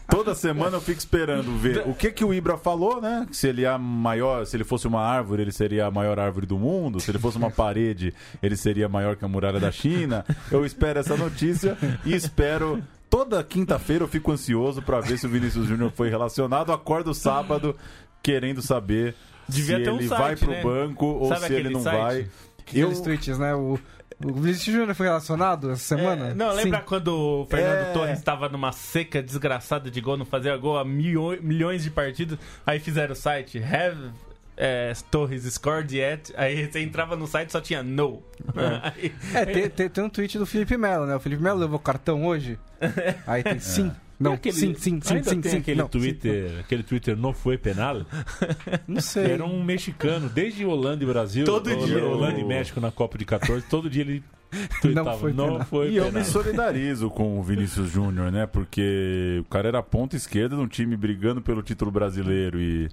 Toda semana eu fico esperando ver o que que o Ibra falou, né? Se ele é maior, se ele fosse uma árvore, ele seria a maior árvore do mundo. Se ele fosse uma [LAUGHS] parede, ele seria maior que a muralha da China. Eu espero essa notícia e espero toda quinta-feira eu fico ansioso para ver se o Vinícius Júnior foi relacionado. Acordo sábado querendo saber Devia se ter um ele site, vai pro né? banco ou Sabe se ele não site? vai. Aqueles tweets, né? O, o Vinícius Júnior foi relacionado essa semana? É, não, lembra Sim. quando o Fernando É. Torres estava numa seca desgraçada de gol, não fazia gol há milho- milhões de partidas? Aí fizeram o site Have é, Torres scored yet? Aí você entrava no site e só tinha no. [LAUGHS] Aí- É, tem, tem, tem um tweet do Felipe Melo, né? O Felipe Melo levou cartão hoje. [LAUGHS] Aí tem sim. Não, aquele- sim, sim, sim, ainda sim, tem sim. aquele não, Twitter, aquele Twitter não foi penal. sim. [LAUGHS] Não sei. Era um mexicano, desde Holanda e Brasil. Todo Holanda- dia. Holanda e México na Copa de 14, todo dia ele [LAUGHS] tweetava, Não foi não penal." foi E eu me penal. solidarizo com o Vinícius Júnior, né? Porque o cara era ponta esquerda de um time brigando pelo título brasileiro e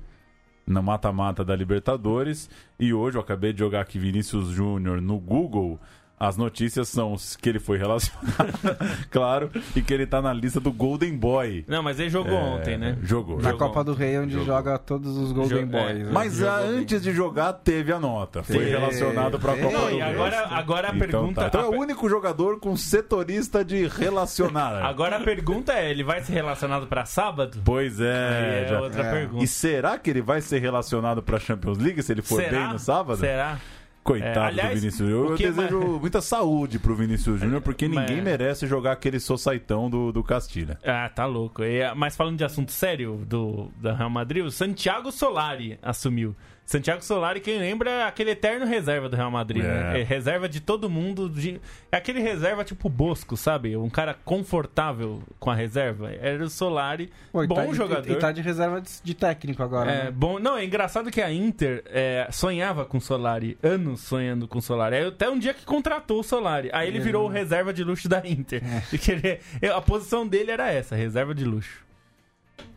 na mata-mata da Libertadores. E hoje eu acabei de jogar aqui Vinícius Júnior no Google. As notícias são que ele foi relacionado, [LAUGHS] claro, e que ele tá na lista do Golden Boy. Não, mas ele jogou É, ontem, né? Jogou. Na Jogou. Copa do Rei, onde Jogou. joga todos os Golden Jo- Boys. é. né? Mas Jogou ah, antes de jogar, teve a nota. Foi relacionado pra Copa Não, do Rei. agora, agora a Então, pergunta. tá. então é a o único jogador com setorista de relacionar. [LAUGHS] Agora a pergunta é: ele vai ser relacionado pra sábado? Pois é. é já- outra é. pergunta. E será que ele vai ser relacionado pra Champions League se ele for Será? bem no sábado? Será? Coitado É, aliás, do Vinícius Júnior. Eu desejo muita saúde pro Vinícius Júnior, porque Mas- ninguém merece jogar aquele societão do, do Castilha. Ah, tá louco. E, mas falando de assunto sério do da Real Madrid, o Santiago Solari assumiu. Santiago Solari, quem lembra, é aquele eterno reserva do Real Madrid, né? É. É reserva de todo mundo. de- É aquele reserva tipo Bosco, sabe? Um cara confortável com a reserva. Era o Solari, Pô, e bom tá- jogador. E tá de reserva de, de técnico agora. É, né? bom, não, é engraçado que a Inter é, sonhava com o Solari, anos sonhando com o Solari. Aí, até um dia que contratou o Solari. Aí ele virou o reserva de luxo da Inter. [LAUGHS] Porque ele- a posição dele era essa, reserva de luxo.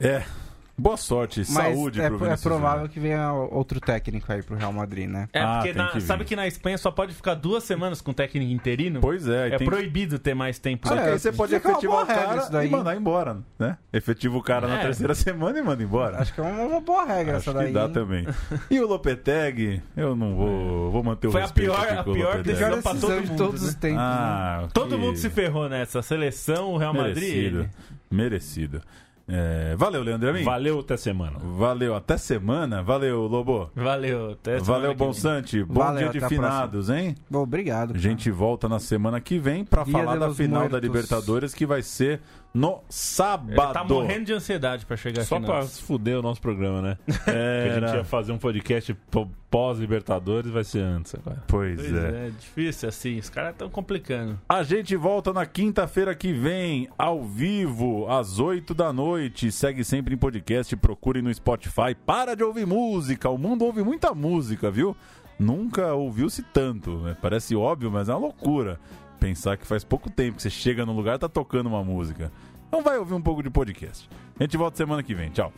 É. Boa sorte, Mas saúde é, pro é provável Júnior. que venha outro técnico aí pro Real Madrid, né? É, Ah, porque na- que sabe que na Espanha só pode ficar duas semanas com técnico interino? Pois é, É tem- proibido ter mais tempo. Só que Olha, aí você pode efetivar o regra cara isso daí, e mandar embora, né? Efetiva o cara na É. terceira semana e manda embora. Acho que é uma, uma boa regra Acho essa que daí. dá hein? também. E o Lopeteg, eu não vou, vou manter o Foi a respeito pior- a pior decisão pra todo de mundo, todos né? os tempos. né? Ah, Todo que mundo se ferrou nessa. Seleção, o Real Madrid. merecido. Merecido. É, valeu, Leandro Amin. Valeu até semana. Valeu, até semana. Valeu, Lobo. Valeu. Até semana Valeu. Bonsante. Bom Valeu, dia de finados, hein? Bom, obrigado. A gente volta na semana que vem pra Dia falar da final da. Libertadores que vai ser no Ele sábado. tá morrendo de ansiedade pra chegar Só aqui. pra se fuder o nosso programa, né? [LAUGHS] Que a gente ia fazer um podcast pós-Libertadores, vai ser antes agora. Pois Pois é. é, difícil assim. Os caras estão complicando. A gente volta na quinta-feira que vem, ao vivo, às 8 da noite. Segue sempre em podcast, procure no Spotify. Para de ouvir música, o mundo ouve muita música, viu? Nunca ouviu-se tanto, né? Parece óbvio, mas é uma loucura pensar que faz pouco tempo que você chega no lugar e tá tocando uma música. Então vai ouvir um pouco de podcast. A gente volta semana que vem. Tchau.